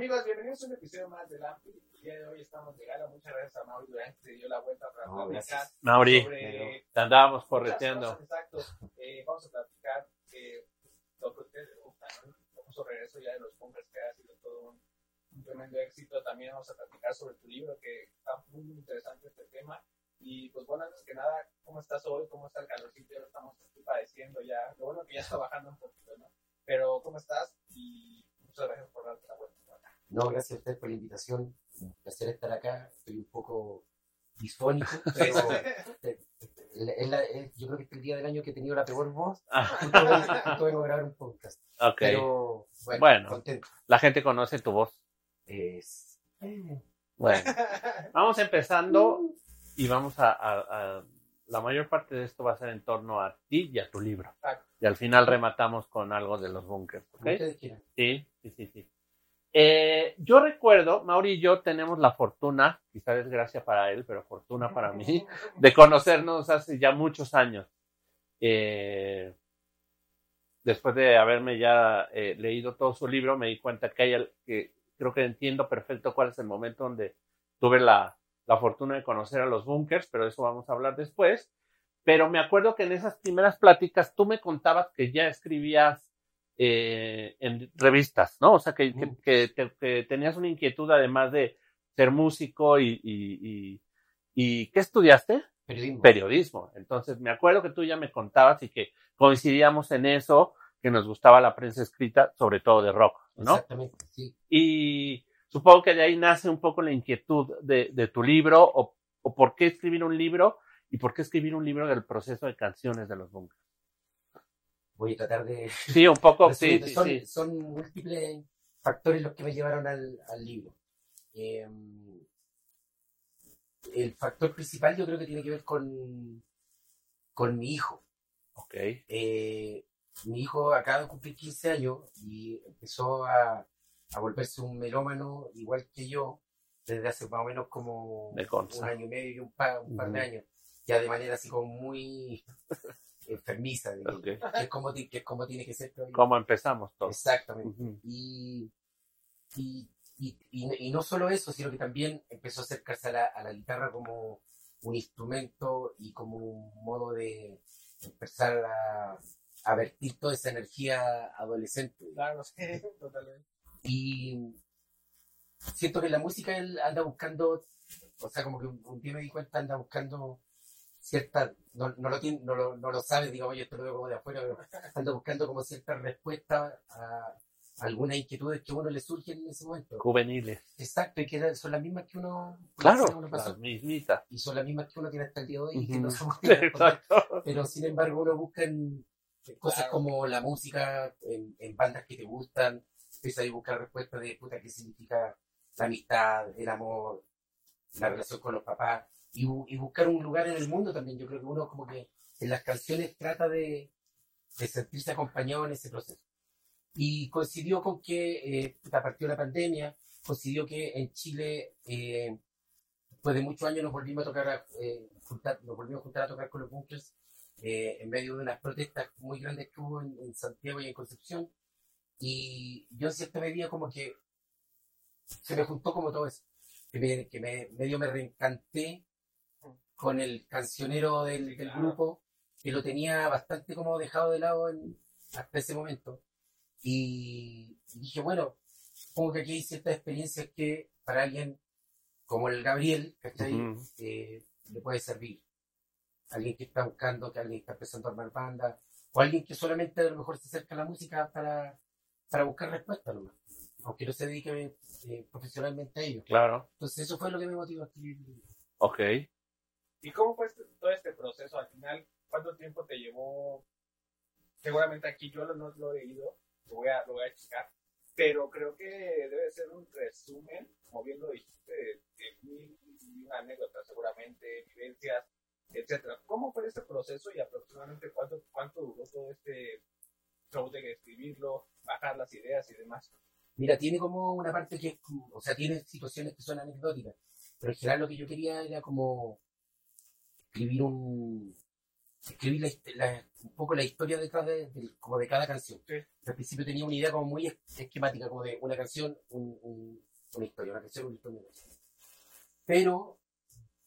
Amigos, bienvenidos a un episodio más del AMPI. El día de hoy estamos de gala. Muchas gracias a Mauri Durán que se dio la vuelta para No, platicar. Mauri, sobre te andábamos correteando. Exacto. Eh, vamos a platicar eh, lo que a ustedes les gusta, ¿no? El famoso regreso ya de los Punkers que ha sido todo un, un tremendo éxito. También vamos a platicar sobre tu libro que está muy, muy interesante este tema. Y pues bueno, antes que nada, ¿cómo estás hoy? ¿Cómo está el calorcito? Ya lo estamos aquí padeciendo ya. Lo bueno que ya está bajando un poquito, ¿no? Pero ¿cómo estás? Y muchas gracias por darte la vuelta. No, gracias a usted por la invitación. Un placer estar acá. Estoy un poco disfónico, pero eh, es la- es- yo creo que este es el día del año que he tenido la peor voz. Ah, Justo vengo, a grabar un podcast. ok. Pero bueno, Bueno. contento. La gente conoce tu voz. Es, eh, Bueno, vamos empezando y vamos a, a- a- La mayor parte de esto va a ser en torno a ti y a tu libro. Exacto. Y al final rematamos con algo de los bunkers, ¿ok? como ustedes quieran. Sí, sí, sí, sí. Eh, yo recuerdo, Mauri y yo tenemos la fortuna, quizá desgracia para él, pero fortuna para mí, de conocernos hace ya muchos años. Eh, después de haberme ya eh, leído todo su libro, me di cuenta que hay que creo que entiendo perfecto cuál es el momento donde tuve la, la fortuna de conocer a los bunkers, pero eso vamos a hablar después. Pero me acuerdo que en esas primeras pláticas tú me contabas que ya escribías eh, en revistas, ¿no? O sea, que, que- que te- que tenías una inquietud además de ser músico y, y, y- y ¿qué estudiaste? Periodismo. periodismo. Entonces, me acuerdo que tú ya me contabas y que coincidíamos en eso, que nos gustaba la prensa escrita, sobre todo de rock, ¿no? Exactamente, sí. Y supongo que de ahí nace un poco la inquietud de, de tu libro, o, o por qué escribir un libro, y por qué escribir un libro del proceso de canciones de los bunkers. Voy a tratar de... Sí, un poco, sí, sí, son, sí. son múltiples factores los que me llevaron al, al libro. Eh, el factor principal yo creo que tiene que ver con, con mi hijo. Ok, Eh, mi hijo acaba de cumplir 15 años y empezó a, a volverse un melómano igual que yo desde hace más o menos como un año y medio y un par, un par de años. Ya de manera así como muy enfermiza, diría yo, ok. que, es como, que es como tiene que ser. ¿Cómo empezamos todos? Exactamente. Ujú. Y, y, y, y- y no solo eso, sino que también empezó a acercarse a la, a la guitarra como un instrumento y como un modo de empezar a, a vertir toda esa energía adolescente. Claro, sí, totalmente. Y siento que la música él anda buscando, o sea, como que un, un día me di cuenta, anda buscando cierta, no, no lo tiene, no lo, no lo sabe, digamos, yo esto lo veo como de afuera, pero anda buscando como cierta respuesta a algunas inquietudes que a uno le surgen en ese momento. Juveniles. Exacto, y que son las mismas que uno, Claro, uno pasó, las mismitas. y son las mismas que uno tiene hasta el día de hoy y que Ujú. no somos. Exacto. pero sin embargo uno busca en cosas Claro. como la música, en, en bandas que te gustan, empieza a buscar respuestas de puta qué significa la amistad, el amor, la relación con los papás, y, y buscar un lugar en el mundo también. Yo creo que uno como que en las canciones trata de, de sentirse acompañado en ese proceso. Y coincidió con que eh, puta, partió la pandemia, coincidió que en Chile, eh, después de muchos años nos volvimos a tocar, a, eh, juntar, nos volvimos a juntar a tocar con los bunkers eh, en medio de unas protestas muy grandes que hubo en, en Santiago y en Concepción. Y yo en cierta medida como que se me juntó como todo eso. Que, me, que me, medio me reencanté con el cancionero del, del Claro. grupo, que lo tenía bastante como dejado de lado en, hasta ese momento. Y dije, bueno, supongo que aquí hay ciertas experiencias que para alguien como el Gabriel, ¿cachai? Ujú. Eh, le puede servir. Alguien que está buscando, que alguien está empezando a armar banda, o alguien que solamente a lo mejor se acerca a la música para, para buscar respuestas, nomás, aunque no se dedique eh, profesionalmente a ello. Claro, Entonces eso fue lo que me motivó a escribir. ok. ¿Y cómo fue este- todo este proceso al final? ¿Cuánto tiempo te llevó? Seguramente aquí yo lo- no lo he leído, lo voy a, lo voy a checar, pero creo que debe ser un resumen, como bien lo dijiste, de, mil anécdotas seguramente, vivencias, etcétera. ¿Cómo fue este proceso y aproximadamente cuánto, cuánto duró todo este show de escribirlo, bajar las ideas y demás? Mira, tiene como una parte que o sea, tiene situaciones que son anecdóticas, pero en general lo que yo quería era como escribir un, escribí la, la- un poco la historia detrás de, del- como de cada canción. Sí. Al principio tenía una idea como muy es- esquemática, como de una canción, un- un- una historia, una canción, una historia. Pero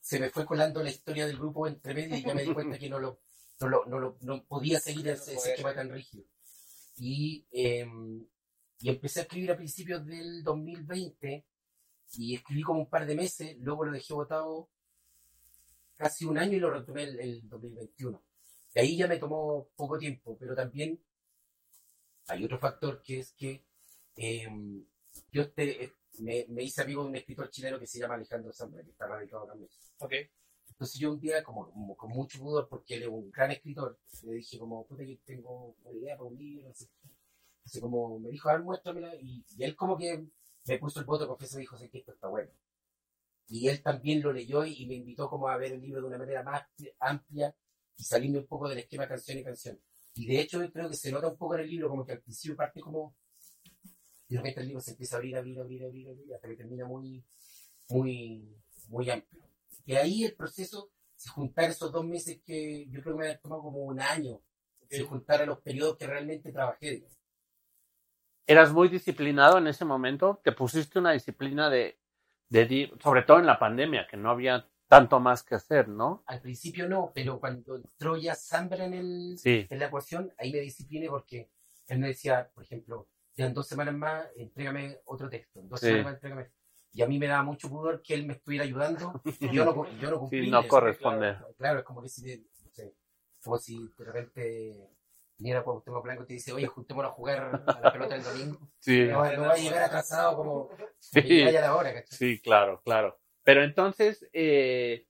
se me fue colando la historia del grupo entre medio y ya me di cuenta que no lo, no lo, no lo- no podía seguir ese, ese esquema tan rígido. Y, eh, y empecé a escribir a principios del 2020 y escribí como un par de meses, luego lo dejé botado casi un año y lo retomé el, el 2021. De ahí ya me tomó poco tiempo, pero también hay otro factor que es que eh, yo este, eh, me, me hice amigo de un escritor chileno que se llama Alejandro Zambra, que está radicado acá en México. Ok. Entonces yo un día, como, como con mucho pudor, porque él es un gran escritor, le dije como, puta, yo tengo una idea para un libro, qué. Entonces como me dijo, a ver, muéstramela, y, y él como que me puso el voto confianza y dijo, sé que esto está bueno. Y él también lo leyó y, me invitó como a ver el libro de una manera más amplia y salirme un poco del esquema canción y canción. Y de hecho creo que se nota un poco en el libro, como que al principio parte como, y de repente el libro se empieza a abrir, abrir, abrir, abrir, abrir, hasta que termina muy, muy, muy amplio. Y ahí el proceso, si juntar esos dos meses que yo creo que me ha tomado como un año, si juntara los periodos que realmente trabajé. digamos. ¿Eras muy disciplinado en ese momento? ¿Te pusiste una disciplina de, de sobre todo en la pandemia, que no había tanto más que hacer, ¿no? Al principio no, pero cuando entró ya Zambra en, el, Sí, en la ecuación, ahí me discipliné porque él me decía, por ejemplo, en dos semanas más, entrégame otro texto, en dos Sí. semanas más, entrégame. Y a mí me daba mucho pudor que él me estuviera ayudando y yo no, yo no cumplí. Sí, no corresponde. Claro, claro, es como que si, no sé, como si de repente viniera Cuauhtémoc Blanco te dice, oye, juntémonos a jugar a la pelota el domingo. sí, No, no va a llegar atrasado como Sí. que vaya la hora, ¿cachai? sí, claro, claro. Pero entonces, eh,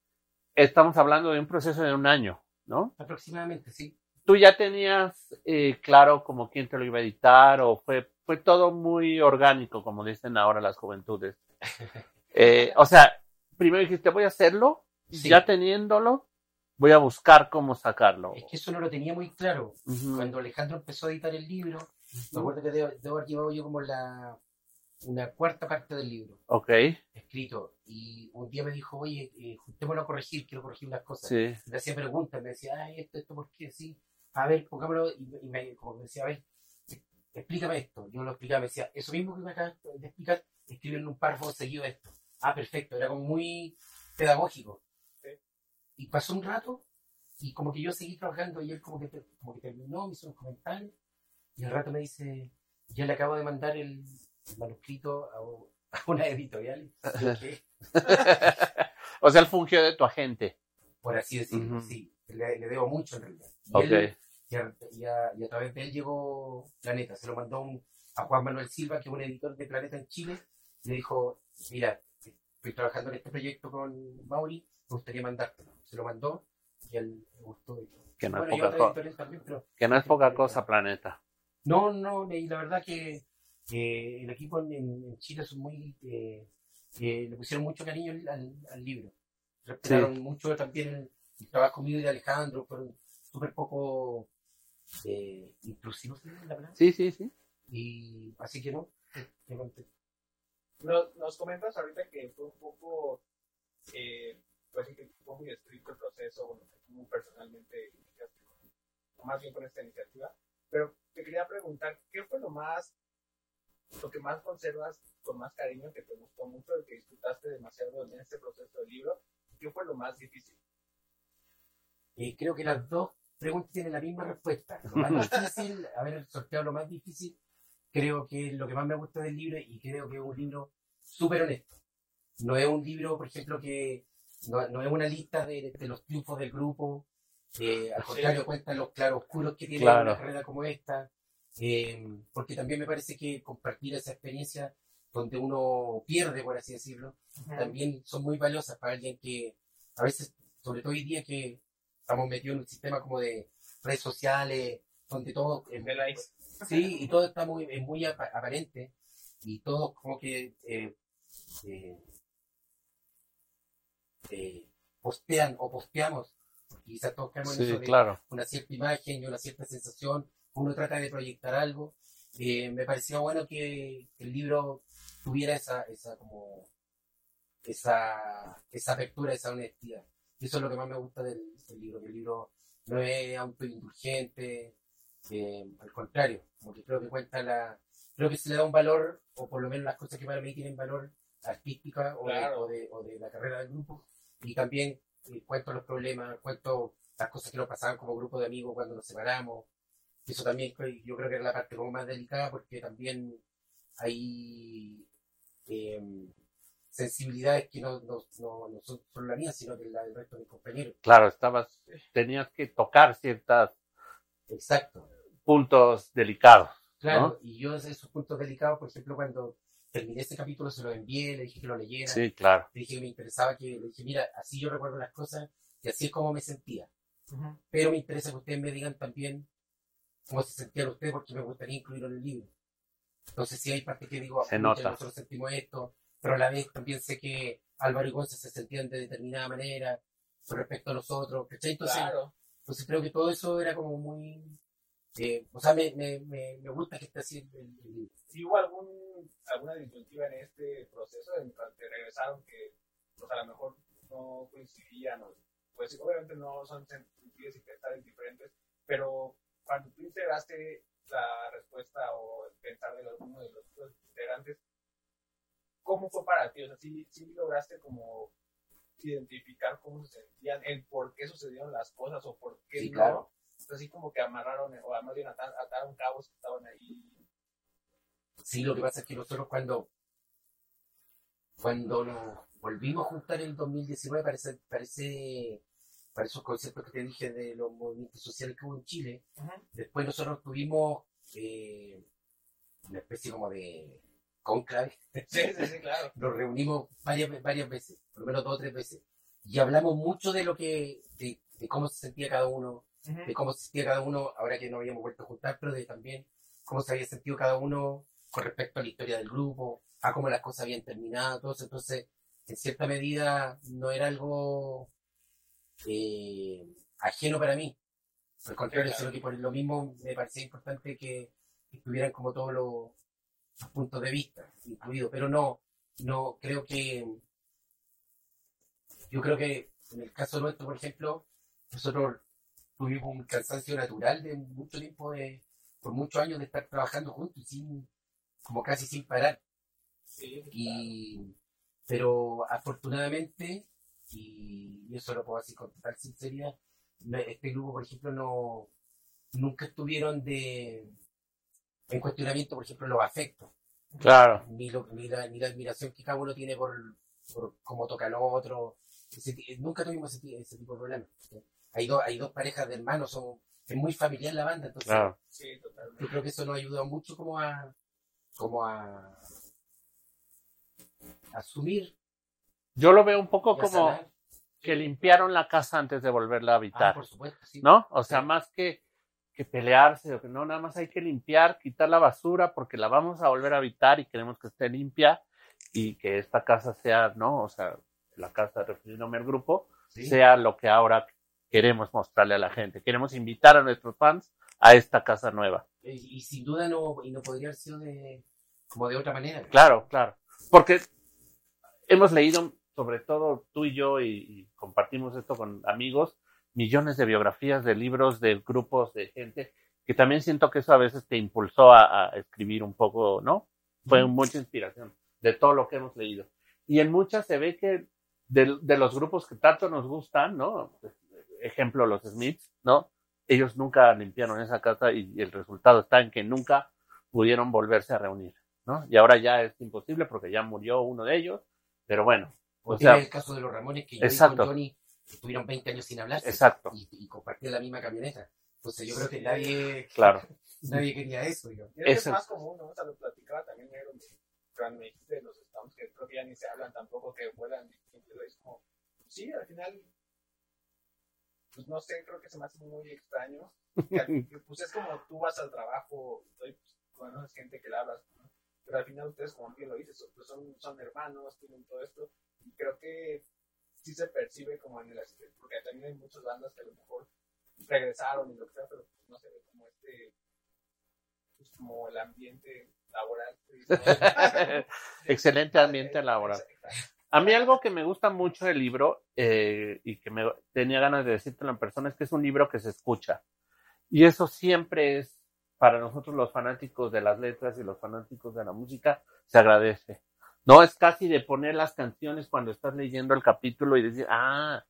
estamos hablando de un proceso de un año, ¿no? Aproximadamente, sí. ¿Tú ya tenías eh, claro como quién te lo iba a editar o fue, fue todo muy orgánico, como dicen ahora las juventudes? Eh, o sea, primero dijiste, voy a hacerlo, Sí. ya teniéndolo, voy a buscar cómo sacarlo. Es que eso no lo tenía muy claro. Cuando Alejandro empezó a editar el libro, me acuerdo que debo, debo haber llevado yo como la una cuarta parte del libro Ok, escrito. Y un día me dijo, oye, eh, juntémonos a corregir, quiero corregir unas cosas. sí, Me hacía preguntas, me decía, ay, esto, esto, ¿por qué? Sí, a ver, pongámoslo. Y, y me, como me decía, a ver, explícame esto. Yo lo explicaba, me decía, eso mismo que me acabas de explicar, escribe en un párrafo seguido esto. Ah, perfecto, era como muy pedagógico. Y pasó un rato y como que yo seguí trabajando y él como que, como que terminó, me hizo unos comentarios y al rato me dice, ya le acabo de mandar el, el manuscrito a, a una editorial. Y yo, ¿qué? o sea, él fungió de tu agente. Por así decirlo, sí. Le, le debo mucho en realidad. Y él- y a, y a- y a través de él llegó Planeta. Se lo mandó un- a Juan Manuel Silva, que es un editor de Planeta en Chile. y Le dijo, mira, estoy trabajando en este proyecto con Mauri, me gustaría mandártelo. Se lo mandó y él le gustó. Y, que no, bueno, es poca también, pero que no es poca cosa, Planeta. no, no, y la verdad que, que el equipo en, en Chile son muy, eh, que le pusieron mucho cariño al, al- libro. Respetaron mucho también el, trabajo mío y de Alejandro, fueron súper poco eh, inclusivos ¿sí? la verdad. Sí, sí, sí. Y así que no, me conté. Nos, nos comentas ahorita que fue un poco, eh, pues sí que fue muy estricto el proceso, bueno, que tú personalmente, iniciaste con- más bien con esta iniciativa, pero te quería preguntar, ¿qué fue lo más, lo que más conservas con más cariño, que te gustó mucho, el que disfrutaste demasiado en este proceso del libro? ¿Qué fue lo más difícil? Eh, creo que las dos preguntas tienen la misma respuesta. Lo más difícil, haber sorteado lo más difícil, creo que es lo que más me gusta del libro y creo que es un libro súper honesto. No es un libro, por ejemplo, que no, no es una lista de, de los triunfos del grupo, eh, al contrario, cuentan los claroscuros que tiene Claro. una carrera como esta, eh, porque también me parece que compartir esa experiencia donde uno pierde, por así decirlo, también son muy valiosas para alguien que a veces, sobre todo hoy día que estamos metidos en un sistema como de redes sociales, donde todo es, De likes. sí, y todo está muy, es muy apa- aparente y todos como que eh, eh, eh, postean o posteamos, porque quizás todos Sí, de claro. una cierta imagen y una cierta sensación, uno trata de proyectar algo. Eh, me pareció bueno que el libro tuviera esa, esa como esa, esa apertura, esa honestidad. Y eso es lo que más me gusta del, del libro, que el libro no es autoindulgente, eh, al contrario, como que creo que cuenta la, creo que se le da un valor, o por lo menos las cosas que para mí tienen valor artística o, de, Claro. o, de, o de la carrera del grupo, y también eh, cuento los problemas, cuento las cosas que nos pasaban como grupo de amigos cuando nos separamos, eso también creo- yo creo que era la parte como más delicada porque también hay eh, sensibilidades que no, no, no, no son solo la mía, sino que la del resto de mis compañeros. Claro, estabas, tenías que tocar ciertos Exacto. puntos delicados. Claro, y yo esos puntos delicados, por ejemplo, cuando terminé ese capítulo se lo envié, le dije que lo leyera, Sí, claro. le dije que me interesaba, que le dije, mira, así yo recuerdo las cosas y así es como me sentía. Ujú. Pero me interesa que ustedes me digan también cómo se sentían ustedes porque me gustaría incluirlo en el libro. Entonces sí hay partes que digo, Se "Pucha, nota. nosotros sentimos esto, pero a la vez también sé que Álvaro y Gonza se sentían de determinada manera con respecto a nosotros, ¿cachai? Entonces, Claro. entonces creo que todo eso era como muy... eh, o sea, me, me, me, me gusta que esté así el, el-. ¿Y hubo algún, alguna disyuntiva en este proceso en cuanto te regresaron que pues a lo mejor no coincidían? O, pues sí, obviamente no son sentidos y pensales diferentes, pero cuando tú integraste la respuesta o el pensar de alguno de los otros integrantes, ¿cómo fue para ti? O sea, ¿sí, sí lograste como identificar cómo se sentían, el por qué sucedieron las cosas o por qué Sí, no? claro. Así como que amarraron, o más bien ata- ataron cabos que estaban ahí. Sí, lo que pasa es que nosotros cuando, cuando nos volvimos a juntar en el 2019, parece, parece, para esos conceptos que te dije de los movimientos sociales que hubo en Chile, después nosotros tuvimos eh, una especie como de conclave, Sí, sí, sí, claro. nos reunimos varias, varias veces, por lo menos dos o tres veces, y hablamos mucho de lo que, de, de cómo se sentía cada uno, de cómo se sentía cada uno, ahora que no habíamos vuelto a juntar, pero de también cómo se había sentido cada uno con respecto a la historia del grupo, a cómo las cosas habían terminado, todo eso. Entonces, en cierta medida, no era algo eh, ajeno para mí. Al contrario, claro. sino que por lo mismo me parecía importante que estuvieran como todos los, los puntos de vista incluidos. Pero no, no creo que. Yo creo que en el caso nuestro, por ejemplo, nosotros tuvimos un cansancio natural de mucho tiempo, de, por muchos años de estar trabajando juntos, sin, como casi sin parar. Sí, claro. Y, pero afortunadamente, y, y eso lo puedo decir con total sinceridad, este grupo, por ejemplo, no nunca estuvieron de en cuestionamiento, por ejemplo, los afectos, Claro. ni, lo- ni, la, ni la admiración que cada uno tiene por, por cómo toca al otro. Ese nunca tuvimos ese tipo de problemas. Hay, dos hay dos parejas de hermanos, son, es muy familiar la banda, entonces. Sí, yo creo que eso nos ha ayudado mucho como a como a, a asumir Yo lo veo un poco como sanar. que limpiaron la casa antes de volverla a Ah, habitar, por supuesto, sí. ¿no? O sea, Sí. más que, que pelearse, o que no, nada más hay que limpiar, quitar la basura porque la vamos a volver a habitar y queremos que esté limpia y que esta casa sea, ¿no? O sea, la casa, refiriéndome al grupo, Sí. sea lo que ahora queremos mostrarle a la gente. Queremos invitar a nuestros fans a esta casa nueva. Y, y sin duda no, y no podría haber sido de, como de otra manera. Claro, claro. Porque hemos leído, sobre todo tú y yo, y, y compartimos esto con amigos, millones de biografías de libros, de grupos, de gente, que también siento que eso a veces te impulsó a, a escribir un poco, ¿no? Fue mucha inspiración de todo lo que hemos leído. Y en muchas se ve que de, de los grupos que tanto nos gustan, ¿no? Ejemplo, los Smiths, ¿no? Ellos nunca limpiaron esa casa y el resultado está en que nunca pudieron volverse a reunir. ¿no? Y ahora ya es imposible porque ya murió uno de ellos, pero bueno, O sea, el caso de los Ramones, que yo y exacto. con Johnny estuvieron 20 años sin hablar exacto, y, y compartían la misma camioneta. Entonces yo creo que nadie, claro. nadie quería eso. Yo. Y es que es Eso. más común, ¿no? O sea, lo platicaba también negro cuando me dijiste de los Stones, que creo que ya ni se hablan tampoco, que vuelan. Es como, sí, al final, pues no sé, creo que se me hace muy extraño. Que pues es como tú vas al trabajo, y pues, conoces gente que le hablas, ¿no? pero al final ustedes, como bien lo dices, pues son, son hermanos, tienen todo esto, y creo que sí se percibe como en el porque también hay muchas bandas que a lo mejor regresaron y lo que sea, pero pues, no se ve como este, pues como el ambiente laboral. Excelente ambiente laboral. A mí algo que me gusta mucho del libro eh, y que me tenía ganas de decirte en persona es que es un libro que se escucha. Y eso siempre es, para nosotros los fanáticos de las letras y los fanáticos de la música, se agradece. No es casi de poner las canciones cuando estás leyendo el capítulo y decir, ah,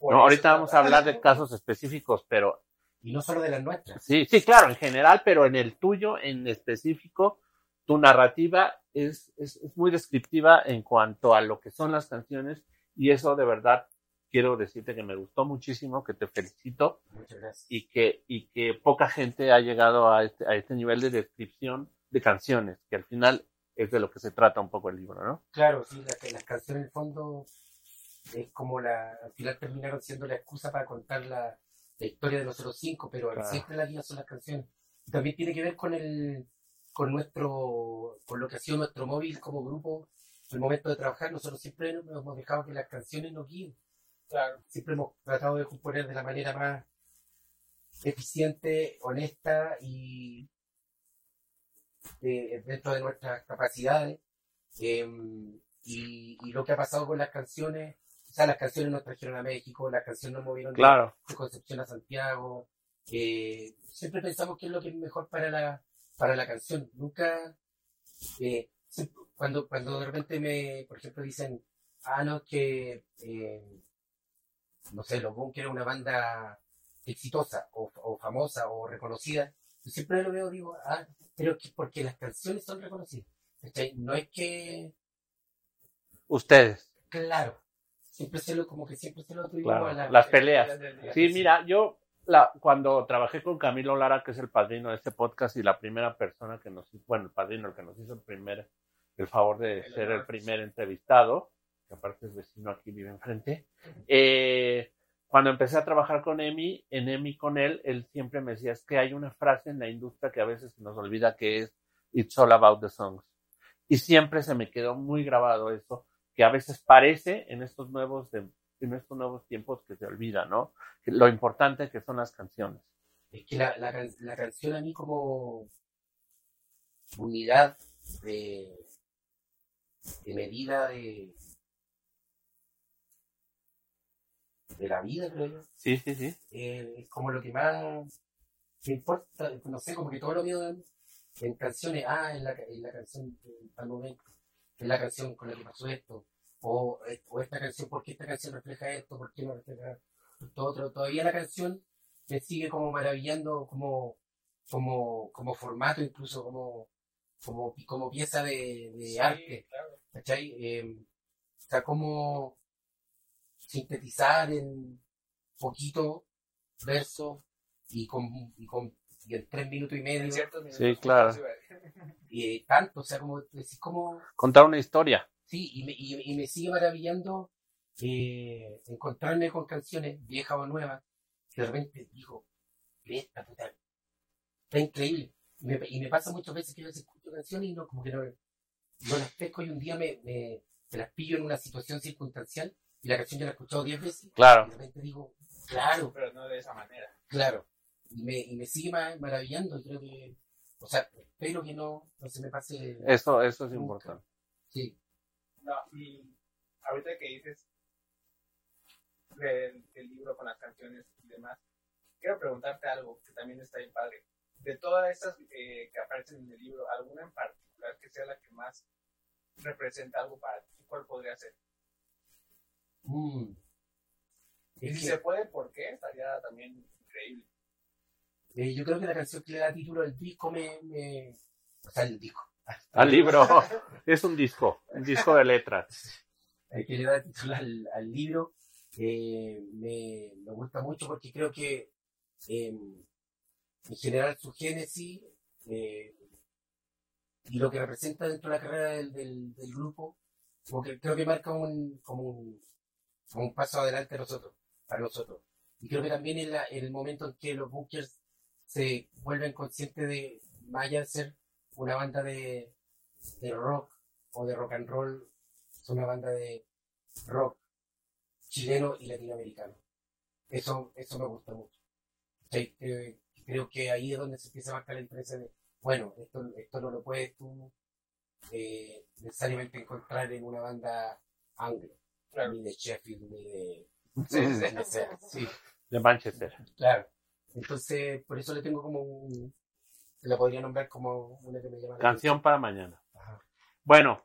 no, ahorita vamos a hablar de casos específicos, pero... Y no solo de las nuestras. Sí, sí, claro, en general, pero en el tuyo en específico, tu narrativa es, es, es, muy descriptiva en cuanto a lo que son las canciones y eso de verdad quiero decirte que me gustó muchísimo, que te felicito y que, y que poca gente ha llegado a este, a este nivel de descripción de canciones, que al final es de lo que se trata un poco el libro, ¿no? Claro, sí, la, las canciones en el fondo es como la, al final terminaron siendo la excusa para contar la, la historia de los 05, pero claro. siempre la vida son las canciones. También tiene que ver con el, con nuestro, con lo que ha sido nuestro móvil como grupo, el momento de trabajar, nosotros siempre nos hemos dejado que las canciones nos guíen. Claro. Siempre hemos tratado de componer de la manera más eficiente, honesta y de, dentro de nuestras capacidades. Eh, y, y, lo que ha pasado con las canciones, o sea, las canciones nos trajeron a México, las canciones nos movieron claro. de, Concepción a Santiago. Eh, siempre pensamos que es lo que es mejor para la, para la canción. Nunca, eh, cuando, cuando de repente me, por ejemplo, dicen, ah, no, que, eh, no sé, los Bunkers era una banda exitosa o, o, famosa o reconocida, yo siempre lo veo, digo, ah, pero que porque las canciones son reconocidas. No es que... Ustedes. Claro. Siempre se lo, como que siempre se lo claro, a la, las peleas. Sí, mira, yo la, cuando trabajé con Camilo Lara, que es el padrino de este podcast y la primera persona que nos, bueno, el padrino, el que nos hizo el primer, el favor de el ser el primer entrevistado, que aparte es vecino aquí, vive enfrente, eh, cuando empecé a trabajar con Emi, en Emi con él, él siempre me decía, es que hay una frase en la industria que a veces se nos olvida que es, it's all about the songs. Y siempre se me quedó muy grabado eso, que a veces parece en estos nuevos de, en estos nuevos tiempos que se olvida, ¿no? Lo importante que son las canciones. Es que la, la, la canción a mí como unidad de, de medida de, de la vida, creo yo. Sí, sí, sí. Eh, es como lo que más me importa, no sé, como que todo lo mío en, canciones, ah, en la, en la canción en tal momento, en la canción con la que pasó esto, o, o esta canción, ¿por qué esta canción refleja esto? ¿Por qué no refleja esto otro? Todavía la canción me sigue como maravillando como, como, como formato, incluso como, como, como pieza de, de Sí, arte. claro. ¿Cachai? Eh, o sea, como sintetizar en poquito verso y con, y con y en tres minutos y medio Sí, claro. y eh, tanto, o sea, como decir como Contar una historia. Sí, y me, y, y me sigue maravillando eh, encontrarme con canciones viejas o nuevas que de repente digo, esta puta, está increíble. Y me, y me pasa muchas veces que yo escucho canciones y no, como que no, no las pesco y un día me, me, me las pillo en una situación circunstancial y la canción ya la he escuchado diez veces y Claro. de repente digo, claro, Pero no de esa manera. claro. Y me, y me sigue ma- maravillando y creo que, o sea, espero que no, no se me pase. Eso, eso es Nunca. importante. Sí, No, y ahorita que dices del, del libro con las canciones y demás, quiero preguntarte algo que también está bien padre. De todas estas eh, que aparecen en el libro, ¿alguna en particular que sea la que más representa algo para ti? ¿Cuál podría ser? Mm. Y si que, se puede, ¿por qué? Estaría también increíble. eh, yo creo que la canción que le da título al disco me, me o sea, el disco. Al libro. Es un disco, un disco de letras. el que le da título al, al libro, eh, me, me gusta mucho porque creo que eh, en general su génesis eh, y lo que representa dentro de la carrera del, del, del grupo, como que creo que marca un, como un, como un paso adelante a nosotros, para nosotros. Y creo que también en, la, en el momento en que los Bunkers se vuelven conscientes de, más allá de ser una banda de, de rock o de rock and roll, son una banda de rock chileno y latinoamericano. Eso, eso me gusta mucho. Sí, eh, creo que ahí es donde se empieza a marcar la diferencia de, bueno, esto, esto no lo puedes tú eh, necesariamente encontrar en una banda anglo, Claro. ni de Sheffield, ni de... Sí, sí, sí. donde sea. Sí, De Manchester. claro. Entonces, por eso le tengo como un... La podría nombrar como una que me llama la Canción para mañana. Ajá. Bueno,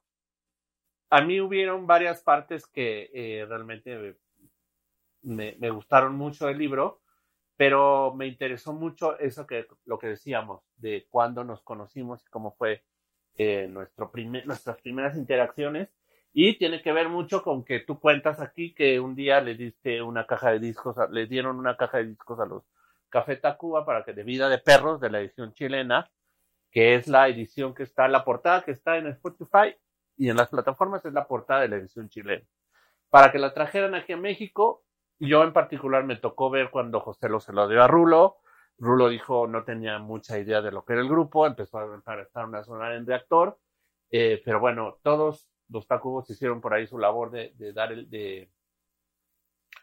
a mí hubieron varias partes que eh, realmente me, me gustaron mucho del libro, pero me interesó mucho eso que lo que decíamos de cuándo nos conocimos y cómo fue eh, nuestro primer, nuestras primeras interacciones. Y tiene que ver mucho con que tú cuentas aquí que un día le diste una caja de discos, a- le dieron una caja de discos a los Café Tacuba para que de Vida de Perros de la edición chilena, que es la edición que está, la portada que está en Spotify y en las plataformas es la portada de la edición chilena. Para que la trajeran aquí a México, yo en particular me tocó ver cuando José lo se lo dio a Rulo. Rulo dijo no tenía mucha idea de lo que era el grupo, empezó a estar una sonar en reactor, eh, pero bueno, todos los Tacubos hicieron por ahí su labor de, de dar el, de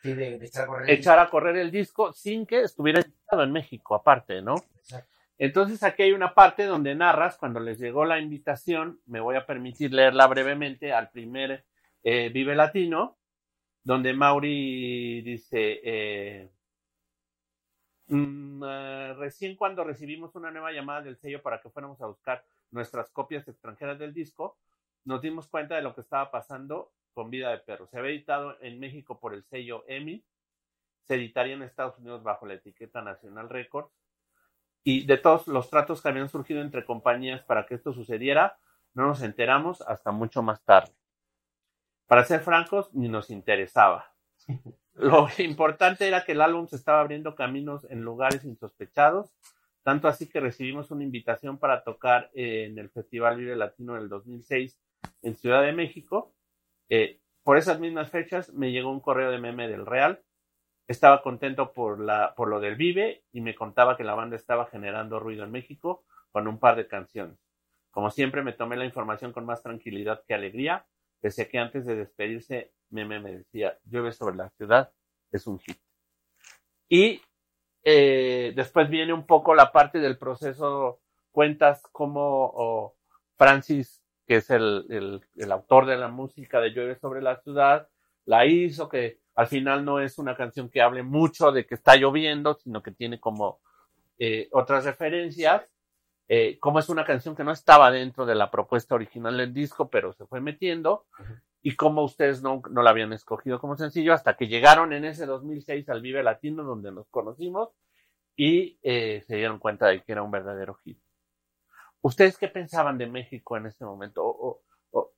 Sí, de, de echar a correr. echar a correr el disco sin que estuviera editado en México, aparte, ¿no? Exacto. Entonces aquí hay una parte donde narras, cuando les llegó la invitación, me voy a permitir leerla brevemente al primer eh, Vive Latino, donde Mauri dice, eh, mm, eh, recién cuando recibimos una nueva llamada del sello para que fuéramos a buscar nuestras copias extranjeras del disco, nos dimos cuenta de lo que estaba pasando con Vida de Perro. Se había editado en México por el sello EMI, se editaría en Estados Unidos bajo la etiqueta National Records, y de todos los tratos que habían surgido entre compañías para que esto sucediera, no nos enteramos hasta mucho más tarde. Para ser francos, ni nos interesaba. Lo importante era que el álbum se estaba abriendo caminos en lugares insospechados, tanto así que recibimos una invitación para tocar en el Festival Vive Latino del 2006 en Ciudad de México. Eh, por esas mismas fechas me llegó un correo de meme del Real estaba contento por, lo del Vive y me contaba que la banda estaba generando ruido en México con un par de canciones. Como siempre, me tomé la información con más tranquilidad que alegría, pese a que antes de despedirse, Meme me decía, llueve sobre la ciudad, es un hit. Y eh, después viene un poco la parte del proceso, cuentas cómo oh, Francis, que es el, el, autor de la música de Llueve sobre la ciudad, la hizo, que al final no es una canción que hable mucho de que está lloviendo, sino que tiene como eh, otras referencias. Eh, como es una canción que no estaba dentro de la propuesta original del disco, pero se fue metiendo, y como ustedes no, no la habían escogido como sencillo hasta que llegaron en ese 2006 al Vive Latino, donde nos conocimos, y eh, se dieron cuenta de que era un verdadero hit. ¿Ustedes qué pensaban de México en ese momento? O, o, o,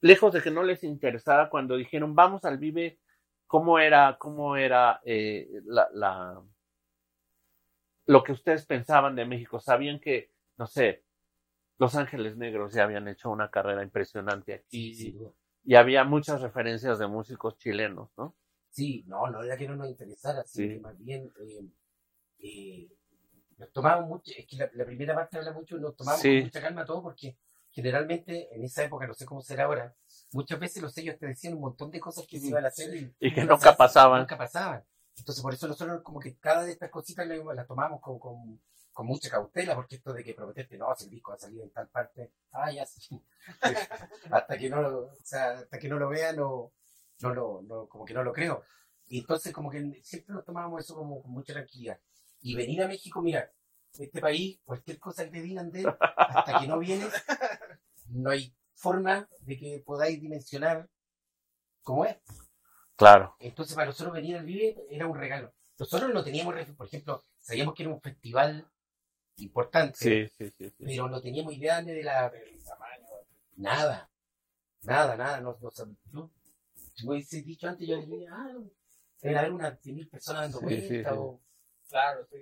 lejos de que no les interesara cuando dijeron vamos al Vive, ¿cómo era, cómo era eh, la, la, lo que ustedes pensaban de México? ¿Sabían que, no sé, Los Ángeles Negros ya habían hecho una carrera impresionante aquí? Sí, sí, y había muchas referencias de músicos chilenos, ¿no? Sí, no, no era que no nos interesara, Sí. sino que más bien eh, eh, nos tomamos mucho, es que la, la primera parte habla mucho, nos tomamos Sí. con mucha calma todo porque generalmente en esa época, no sé cómo será ahora, muchas veces los sellos te decían un montón de cosas que se iban a hacer y, Y que nunca pasaban. Nunca pasaban. Entonces por eso nosotros como que cada de estas cositas las, las tomamos con, con, con mucha cautela, porque esto de que prometerte, no, si el disco va a salir en tal parte, ah, ya sí. hasta que no lo, o sea, hasta que no lo vean, no, no lo, no, como que no lo creo. Y entonces como que siempre nos tomábamos eso como con mucha tranquilidad. Y venir a México, mira, este país, cualquier cosa que te digan de él, hasta que no vienes, no hay forma de que podáis dimensionar cómo es. Claro. Entonces, para nosotros venir al Vive era un regalo. Nosotros no teníamos, por ejemplo, sabíamos que era un festival importante, Sí, sí, sí. pero no teníamos idea ni de la nada, nada, nada. No, no, yo, me hubiese dicho antes, yo diría, ah, deben haber unas 10.000 personas dando vueltas, o- Claro, sí.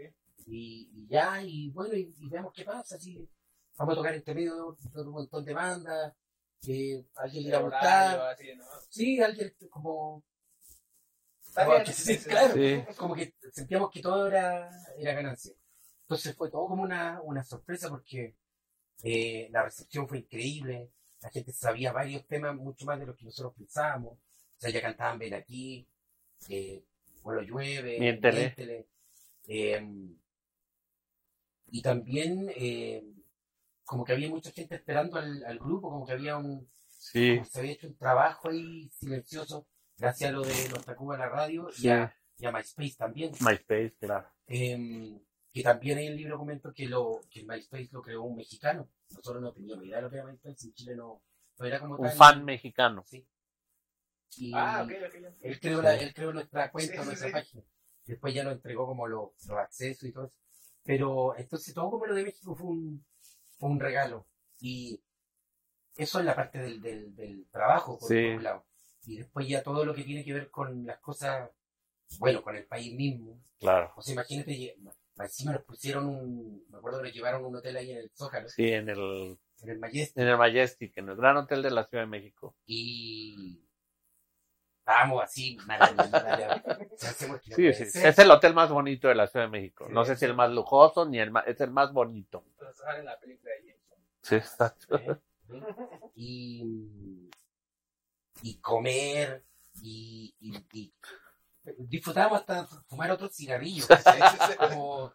y, y ya, y bueno, y, y veamos qué pasa. Así, vamos a tocar entre medio de un montón de bandas, que alguien le irá a así, ¿no? Sí, alguien como que sí, sí, claro. Sí. como que sentíamos que todo era, era ganancia. Entonces fue todo como una, una sorpresa porque eh, la recepción fue increíble, la gente sabía varios temas mucho más de lo que nosotros pensábamos. O sea, ya cantaban Ven aquí, eh, Bueno llueve, Miéntele. Miéntele. Eh, y también eh, como que había mucha gente esperando al, al grupo, como que había un, Sí. como se había hecho un trabajo ahí silencioso, gracias a lo de los Tacuba en la radio y, Sí. a, y a MySpace también. MySpace, claro. Em, que también en el libro comento que, lo, que el MySpace lo creó un mexicano. Nosotros no teníamos idea de lo que era MySpace, en Chile no, no era como Un tal. fan mexicano. Sí. Y Ah, ok, ok. él, creó la- él creó nuestra cuenta, Sí, sí, nuestra sí. página. Después ya nos entregó como lo- los accesos y todo eso. Pero entonces todo como lo de México fue un, fue un regalo. Y eso es la parte del, del, del trabajo, por, Sí. por un lado. Y después ya todo lo que tiene que ver con las cosas, bueno, con el país mismo. Claro. O sea, imagínate, encima nos pusieron un, me acuerdo que nos llevaron un hotel ahí en el Zócalo, Sí, en el, en el Majestic, en el Majestic, en el Gran Hotel de la Ciudad de México. y estábamos así, Sí, sí. Es el hotel más bonito de la Ciudad de México. No sé si el más lujoso ni el más, es el más bonito. Entonces sale en la película de Jason. Sí, exacto. ¿eh? y, y comer y, y, y disfrutábamos hasta fumar otros cigarrillos como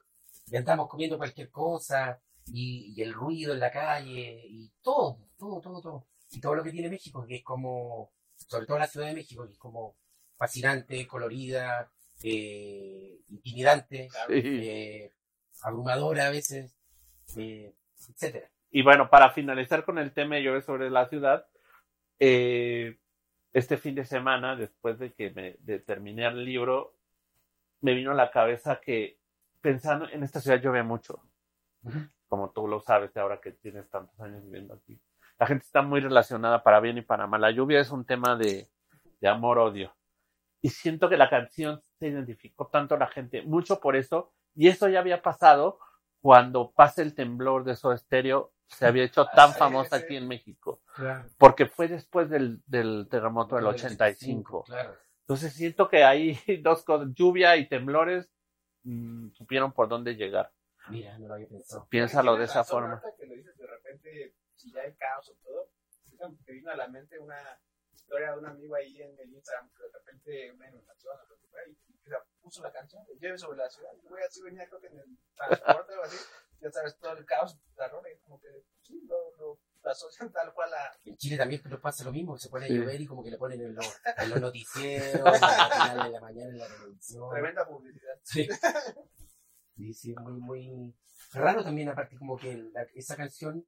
y andábamos comiendo cualquier cosa y, y el ruido en la calle y todo, todo, todo, todo y todo lo que tiene México que es como sobre todo la Ciudad de México que es como fascinante, colorida eh, intimidante. Sí. eh, abrumadora a veces eh, etcétera Y bueno, para finalizar con el tema de llover sobre la ciudad, eh, este fin de semana, después de que me de terminé el libro, me vino a la cabeza que pensando en esta ciudad llueve mucho, como tú lo sabes ahora que tienes tantos años viviendo aquí. La gente está muy relacionada para bien y para mal. La lluvia es un tema de, de amor-odio. Y siento que la canción se identificó tanto a la gente, mucho por eso, y eso ya había pasado cuando pasa el temblor de Soda Stereo, se había hecho tan sí, famosa sí. aquí en México, Claro. porque fue después del, del terremoto del 85. Claro. Entonces siento que hay dos cosas, lluvia y temblores, mm, supieron por dónde llegar. Mira, no lo había pensado. Piénsalo de esa forma. que lo dices de repente, si ya hay caos o todo, te vino a la mente una historia de un amigo ahí en el Instagram que de repente una inundación o lo que fuera, y y se puso la canción de Lleve sobre la ciudad. Y güey, así venía creo que en el transporte o así, ya sabes, todo el caos, la rola, y como que sí, lo, lo, la asocian tal cual a. En Chile también pero pasa lo mismo, se pone a llover y como que le ponen en los, en los noticieros, en la final de la mañana en la televisión. Tremenda publicidad. Sí. Sí, sí, muy, muy raro también, aparte como que la- esa canción,